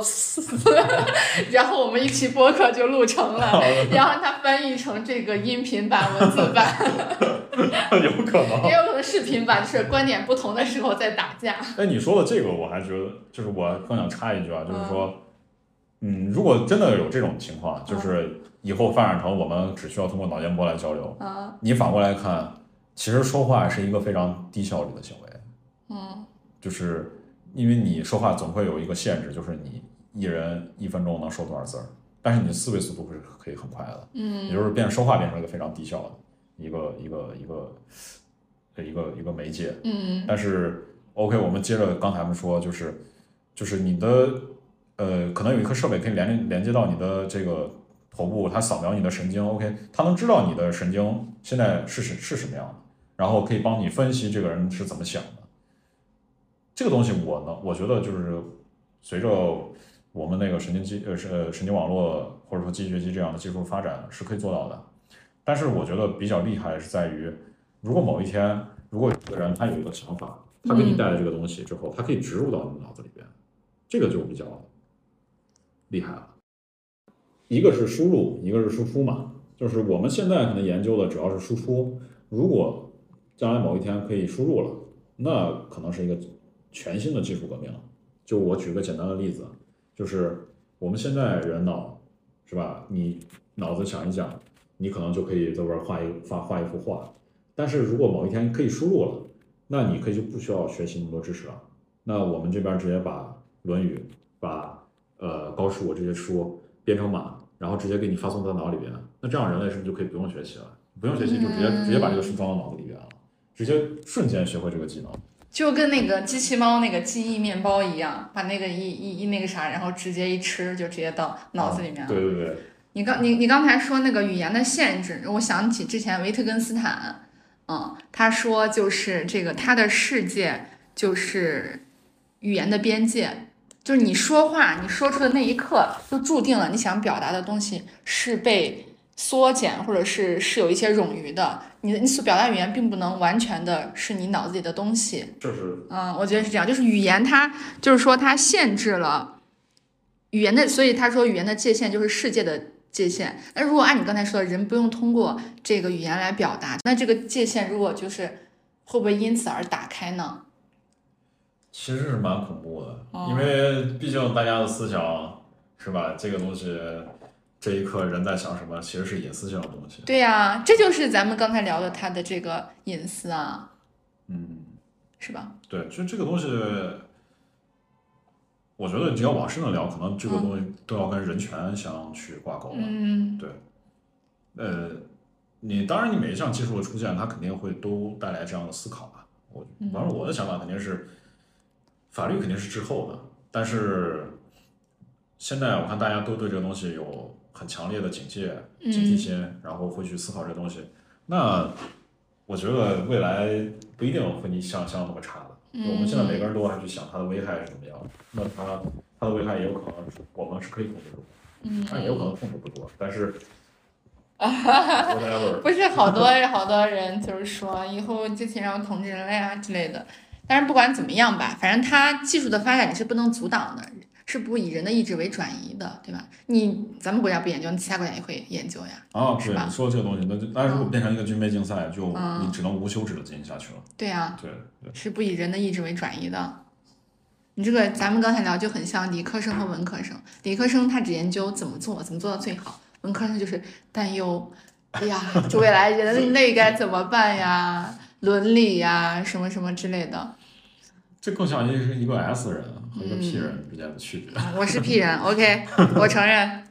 然后我们一期播客就录成了，然后它翻译成这个音频版、文字版，有可能也。有可能视频版，就是观点不同的时候在打架。哎，你说的这个，我还觉得，就是我更想插一句啊，就是说，嗯，如果真的有这种情况，就是以后发展成我们只需要通过脑电波来交流，啊，你反过来看，其实说话是一个非常低效率的行为，嗯就是因为你说话总会有一个限制，就是你一人一分钟能说多少字儿，但是你的思维速度是可以很快的，嗯也嗯就是变说话变成一个非常低效的一个一个一个一个一个媒介。嗯但是 OK，我们接着刚才们说，就是就是你的呃，可能有一颗设备可以连连接到你的这个头部，它扫描你的神经，OK，它能知道你的神经现在是是是什么样的，然后可以帮你分析这个人是怎么想的。这个东西我呢，我觉得就是随着我们那个神经机呃是呃神经网络或者说机器学习这样的技术发展是可以做到的，但是我觉得比较厉害是在于，如果某一天如果有个人他有一个想法，他给你带来这个东西之后，他可以植入到你脑子里边，这个就比较厉害了。一个是输入，一个是输出嘛，就是我们现在可能研究的主要是输出，如果将来某一天可以输入了，那可能是一个全新的技术革命了。就我举个简单的例子，就是我们现在人脑是吧？你脑子想一想，你可能就可以在这边画一画画一幅画。但是如果某一天可以输入了，那你可以就不需要学习那么多知识了。那我们这边直接把《论语》、把呃高数这些书编成码，然后直接给你发送到脑里边。那这样人类是不是就可以不用学习了？不用学习就直接直接把这个书装到脑子里边了，直接瞬间学会这个技能。就跟那个机器猫那个记忆面包一样，把那个一一一那个啥，然后直接一吃就直接到脑子里面了。对对对，你刚你你刚才说那个语言的限制，我想起之前维特根斯坦，嗯，他说就是这个他的世界就是语言的边界，就是你说话你说出的那一刻，就注定了你想表达的东西是被缩减或者是是有一些冗余的。你的你所表达语言并不能完全的是你脑子里的东西。这是嗯，我觉得是这样，就是语言它就是说它限制了语言的，所以他说语言的界限就是世界的界限。那如果按你刚才说的，人不用通过这个语言来表达，那这个界限如果就是会不会因此而打开呢？其实是蛮恐怖的，哦因为毕竟大家的思想是吧？这个东西，这一刻人在想什么，其实是隐私性的东西。对呀、这就是咱们刚才聊的他的这个隐私啊，嗯，是吧？对，就这个东西，我觉得你要往深了聊，可能这个东西都要跟人权相去挂钩了。嗯呃，你当然，你每一项技术的出现，它肯定会都带来这样的思考吧。我嗯反正我的想法肯定是，法律肯定是滞后的，但是现在我看大家都对这个东西有很强烈的警戒、警惕心，然后会去思考这东西。那我觉得未来不一定会你想象那么差的。我们现在每个人都还去想它的危害是怎么样，那它它的危害也有可能是我们是可以控制住但也有可能控制不住。但是 不是好多好多人就是说以后机器人要统治人类啊之类的，但是不管怎么样吧，反正它技术的发展你是不能阻挡的，是不以人的意志为转移的，对吧？你咱们国家不研究，你其他国家也会研究呀。啊，对你说的这个东西，那就那如果变成一个军备竞赛，就嗯你只能无休止的进行下去了。对呀、对对，是不以人的意志为转移的。你这个咱们刚才聊就很像理科生和文科生，理科生他只研究怎么做，怎么做到最好；文科生就是担忧，哎呀，这未来人类该怎么办呀，伦理呀，什么什么之类的。这更像一个一个 S 人和一个嗯 P 人之间的区别。我是 P 人，OK，我承认。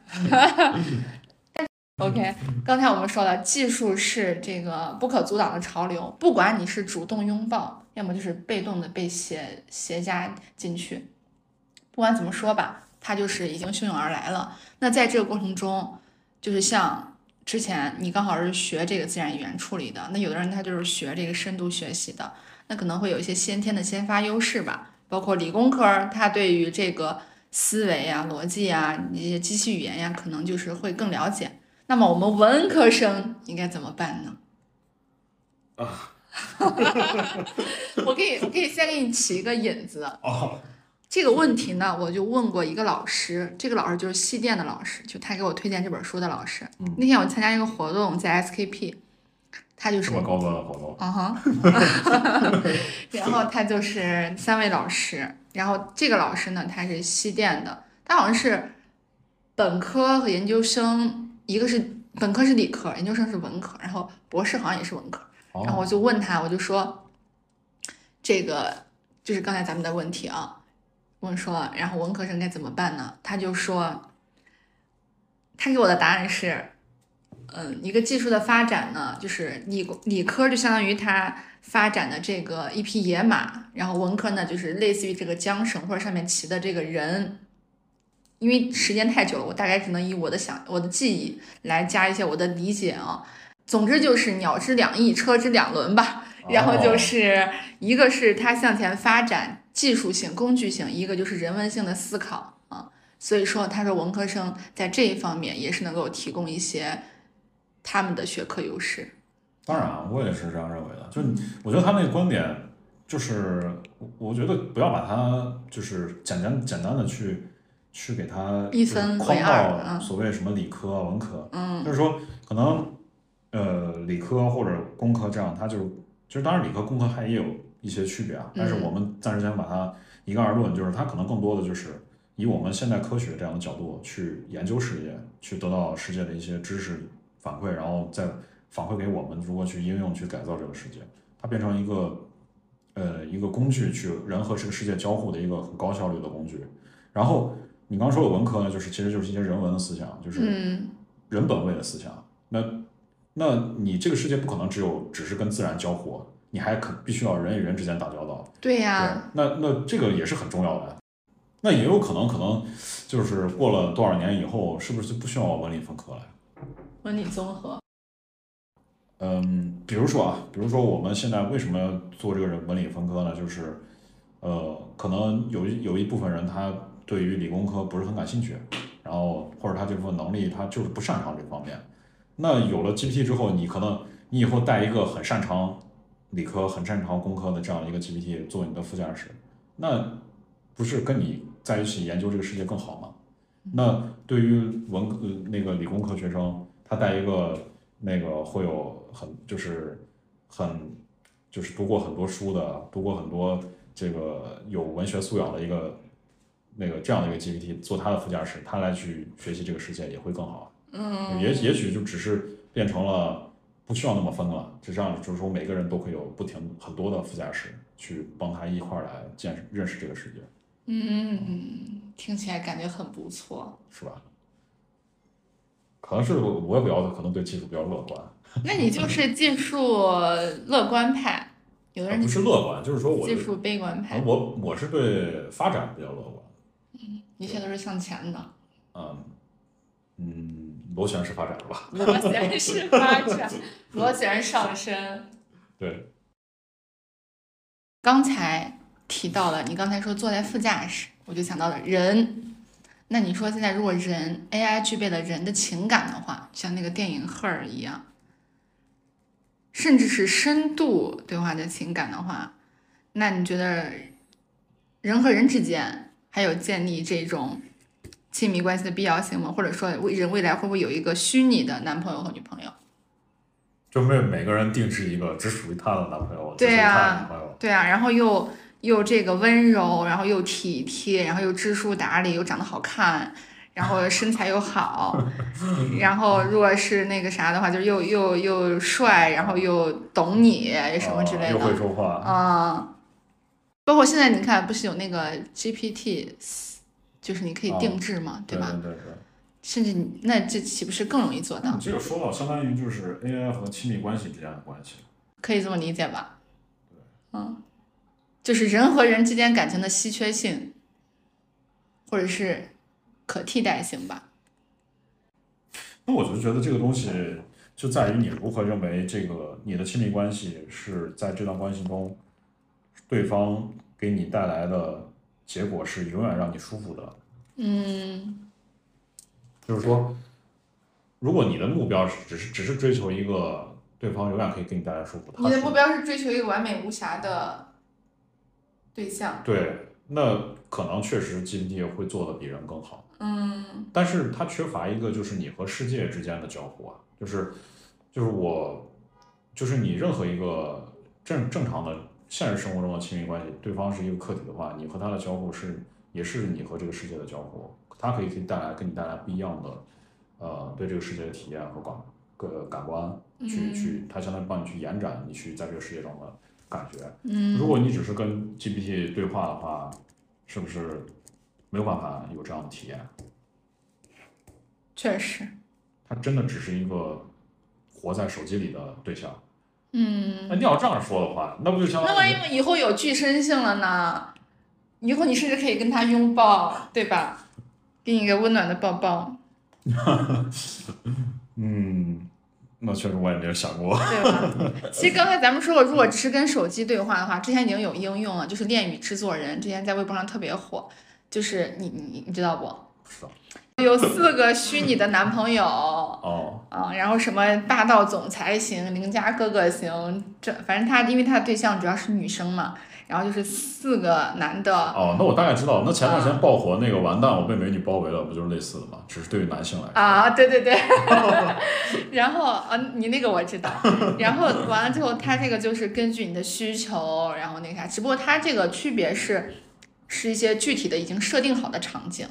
OK，刚才我们说了，技术是这个不可阻挡的潮流，不管你是主动拥抱，要么就是被动的被携携加进去，不管怎么说吧，它就是已经汹涌而来了。那在这个过程中，就是像之前你刚好是学这个自然语言处理的，那有的人他就是学这个深度学习的，那可能会有一些先天的先发优势吧。包括理工科儿，它对于这个思维啊、逻辑啊、一些机器语言呀、可能就是会更了解。那么我们文科生应该怎么办呢？啊，我可以，我可以先给你起一个引子。哦，这个问题呢，我就问过一个老师，这个老师就是西电的老师，就他给我推荐这本书的老师。嗯那天我参加一个活动，在 SKP，他就是这么高端的活动，啊哈，然后他就是三位老师，然后这个老师呢，他是西电的，他好像是本科和研究生，一个是本科是理科，研究生是文科，然后博士好像也是文科。然后哦，我就问他，我就说，这个就是刚才咱们的问题啊，问说，然后文科生该怎么办呢？他就说，他给我的答案是，嗯，一个技术的发展呢，就是理理科就相当于它发展的这个一匹野马，然后文科呢就是类似于这个缰绳或者上面骑的这个人。因为时间太久了，我大概只能以我的想我的记忆来加一些我的理解啊。总之就是鸟之两翼，车之两轮吧。然后就是一个是它向前发展技术性、工具性，一个就是人文性的思考啊。所以说，他说文科生在这一方面也是能够提供一些他们的学科优势。当然，我也是这样认为的。就我觉得他那个观点，就是我觉得不要把它就是简单简单的去。去给他一分框到所谓什么理科文科，嗯，就是说可能呃理科或者工科这样，它就其实当然理科工科还也有一些区别啊，但是我们暂时先把它一概而论，就是它可能更多的就是以我们现代科学这样的角度去研究世界，去得到世界的一些知识反馈，然后再反馈给我们如何去应用去改造这个世界，它变成一个呃一个工具去人和这个世界交互的一个很高效率的工具，然后。你刚刚说的文科呢，就是其实就是一些人文的思想，就是人本位的思想。那，那你这个世界不可能只有只是跟自然交互，你还可必须要人与人之间打交道。对呀。那那这个也是很重要的。那也有可能，可能就是过了多少年以后，是不是就不需要文理分科了？文理综合。嗯，比如说啊，比如说我们现在为什么要做这个人文理分科呢？就是，呃，可能有有一部分人他。对于理工科不是很感兴趣，然后或者他这部分能力他就是不擅长这方面。那有了 GPT 之后，你可能你以后带一个很擅长理科、很擅长工科的这样一个 GPT 做你的副驾驶，那不是跟你在一起研究这个世界更好吗？那对于文科那个理工科学生，他带一个那个会有很就是很就是读过很多书的，读过很多这个有文学素养的一个。那个这样的一个 GPT 做他的副驾驶，他来去学习这个世界也会更好。嗯，也也许就只是变成了不需要那么分了，就这样就是说每个人都会有不停很多的副驾驶去帮他一块儿来见识认识这个世界。嗯，听起来感觉很不错，是吧？可能是我也比较可能对技术比较乐观。那你就是技术乐观派。有的人不是乐观，就是说我技术悲观派。我我是对发展比较乐观。嗯，一切都是向前的。嗯嗯，螺旋式发展吧。螺旋式发展，螺旋上升。对。刚才提到了，你刚才说坐在副驾驶，我就想到了人。那你说现在如果人 AI 具备了人的情感的话，像那个电影《赫尔》一样。甚至是深度对话的情感的话，那你觉得人和人之间还有建立这种亲密关系的必要性吗？或者说，未人未来会不会有一个虚拟的男朋友和女朋友？就为每个人定制一个只属于他的男朋友，对呀，对啊，然后又又这个温柔，然后又体贴，然后又知书达理，又长得好看。然后身材又好，然后如果是那个啥的话，就又又又帅，然后又懂你什么之类的。又会说话。啊，包括现在你看，不是有那个 GPT，就是你可以定制嘛，对吧？对对对。甚至你那这岂不是更容易做到？这个说到相当于就是 AI 和亲密关系之间的关系。可以这么理解吧？对嗯，就是人和人之间感情的稀缺性，或者是。可替代性吧。那我就觉得这个东西就在于你如何认为这个你的亲密关系是在这段关系中，对方给你带来的结果是永远让你舒服的。嗯。就是说，如果你的目标是只是只是追求一个对方永远可以给你带来舒服，你的目标是追求一个完美无瑕的对象。对，那可能确实 GPT 会做的比人更好。嗯，但是它缺乏一个就是你和世界之间的交互啊，就是就是我就是你任何一个正正常的现实生活中的亲密关系，对方是一个客体的话，你和他的交互是也是你和这个世界的交互，它可以给你带来给你带来不一样的呃对这个世界的体验和感个感官，去去它相当于帮你去延展你去在这个世界中的感觉。嗯，如果你只是跟 GPT 对话的话，是不是？没有办法有这样的体验，确实，它真的只是一个活在手机里的对象。嗯，那你要这样说的话，那不就相那当于那万一以后有具身性了呢？以后你甚至可以跟他拥抱，对吧？给你一个温暖的抱抱，嗯，那确实我也没有想过。对吧？其实刚才咱们说过，如果只是跟手机对话的话，之前已经有应用了，就是恋与制作人，之前在微博上特别火，就是你你你知道不？不知道有四个虚拟的男朋友，哦，啊，然后什么霸道总裁型、邻家哥哥型，这反正他因为他的对象主要是女生嘛，然后就是四个男的，哦，那我大概知道。那前段时间爆火那个“完蛋，我被美女包围了”，不就是类似的吗？只是对于男性来说。啊，对对对，然后啊，你那个我知道，然后完了之后，他这个就是根据你的需求，然后那个啥，只不过他这个区别是，是一些具体的已经设定好的场景。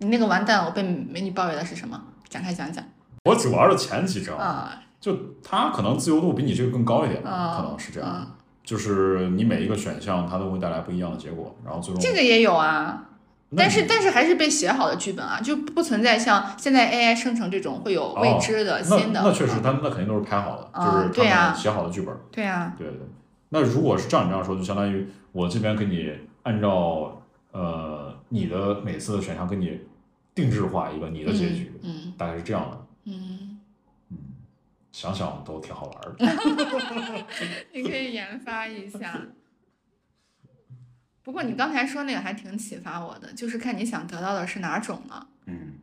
你那个完蛋，我被美女包围了是什么？展开讲讲我只玩了前几章，啊，就他可能自由度比你这个更高一点，啊可能是这样。嗯就是你每一个选项，它都会带来不一样的结果，然后最终。这个也有啊，但是但是还是被写好的剧本啊，就不存在像现在 AI 生成这种会有未知的、哦新的。那确实，它那肯定都是拍好的，啊就是他对呀们写好的剧本。对啊，对对。那如果是照你这样说，就相当于我这边给你按照呃你的每次的选项给你定制化一个你的结局，嗯大概是这样的。嗯，想想都挺好玩的。你可以研发一下。不过你刚才说那个还挺启发我的，就是看你想得到的是哪种呢？嗯，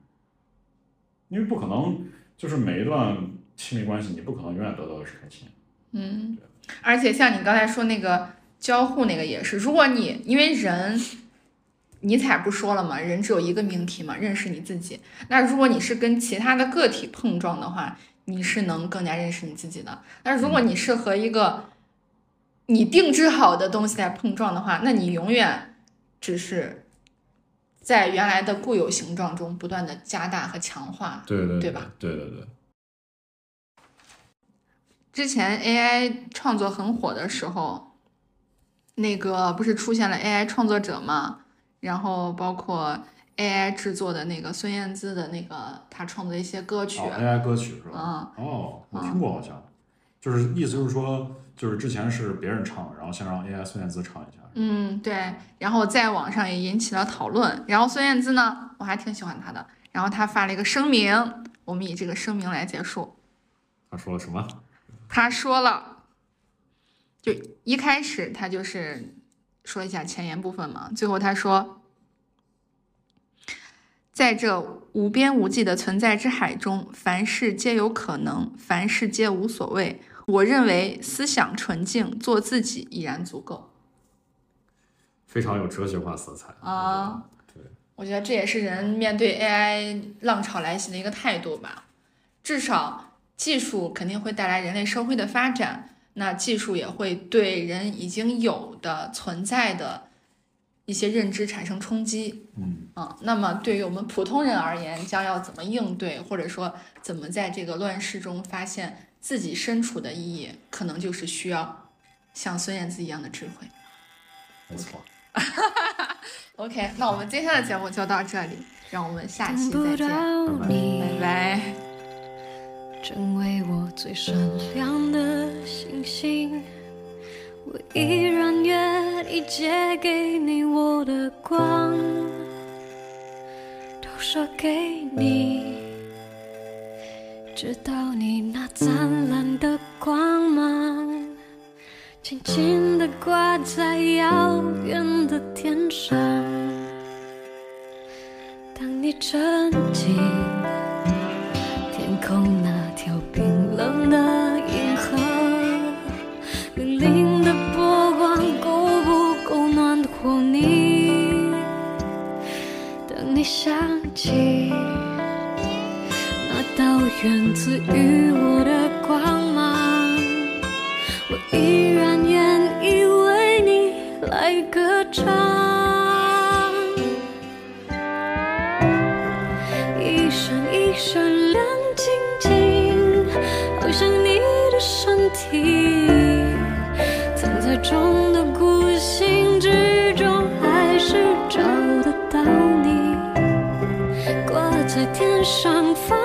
因为不可能就是每一段亲密关系，你不可能永远得到的是开心。嗯，而且像你刚才说那个交互那个也是，如果你因为人，尼采不说了吗？人只有一个命题嘛，认识你自己。那如果你是跟其他的个体碰撞的话，你是能更加认识你自己的。但如果你是和一个你定制好的东西在碰撞的话，那你永远只是在原来的固有形状中不断的加大和强化。对对对吧？对对对。之前 AI 创作很火的时候，那个不是出现了 AI 创作者吗？然后包括 AI 制作的那个孙燕姿的那个她创作的一些歌曲，哦，AI 歌曲是吧？嗯、哦，我听过好像，就是意思就是说，就是之前是别人唱，然后先让 AI 孙燕姿唱一下。嗯，对，然后在网上也引起了讨论。然后孙燕姿呢，我还挺喜欢她的。然后她发了一个声明，我们以这个声明来结束。她说了什么？她说了，就一开始他就是说一下前言部分嘛，最后他说，在这无边无际的存在之海中，凡事皆有可能，凡事皆无所谓。我认为思想纯净，做自己已然足够。非常有哲学化色彩啊。对，我觉得这也是人面对 AI 浪潮来袭的一个态度吧。至少技术肯定会带来人类社会的发展，那技术也会对人已经有的存在的一些认知产生冲击。嗯，啊，那么对于我们普通人而言，将要怎么应对，或者说怎么在这个乱世中发现自己身处的意义，可能就是需要像孙燕姿一样的智慧。没错。OK，那我们今天的节目就到这里，让我们下期再见，到你拜拜。成为我最闪亮的星星，我依然愿意借给你我的光，都射给你，直到你那灿烂的光芒，轻轻地挂在遥远的天上。当你沉浸。想起那道源自于我天上繁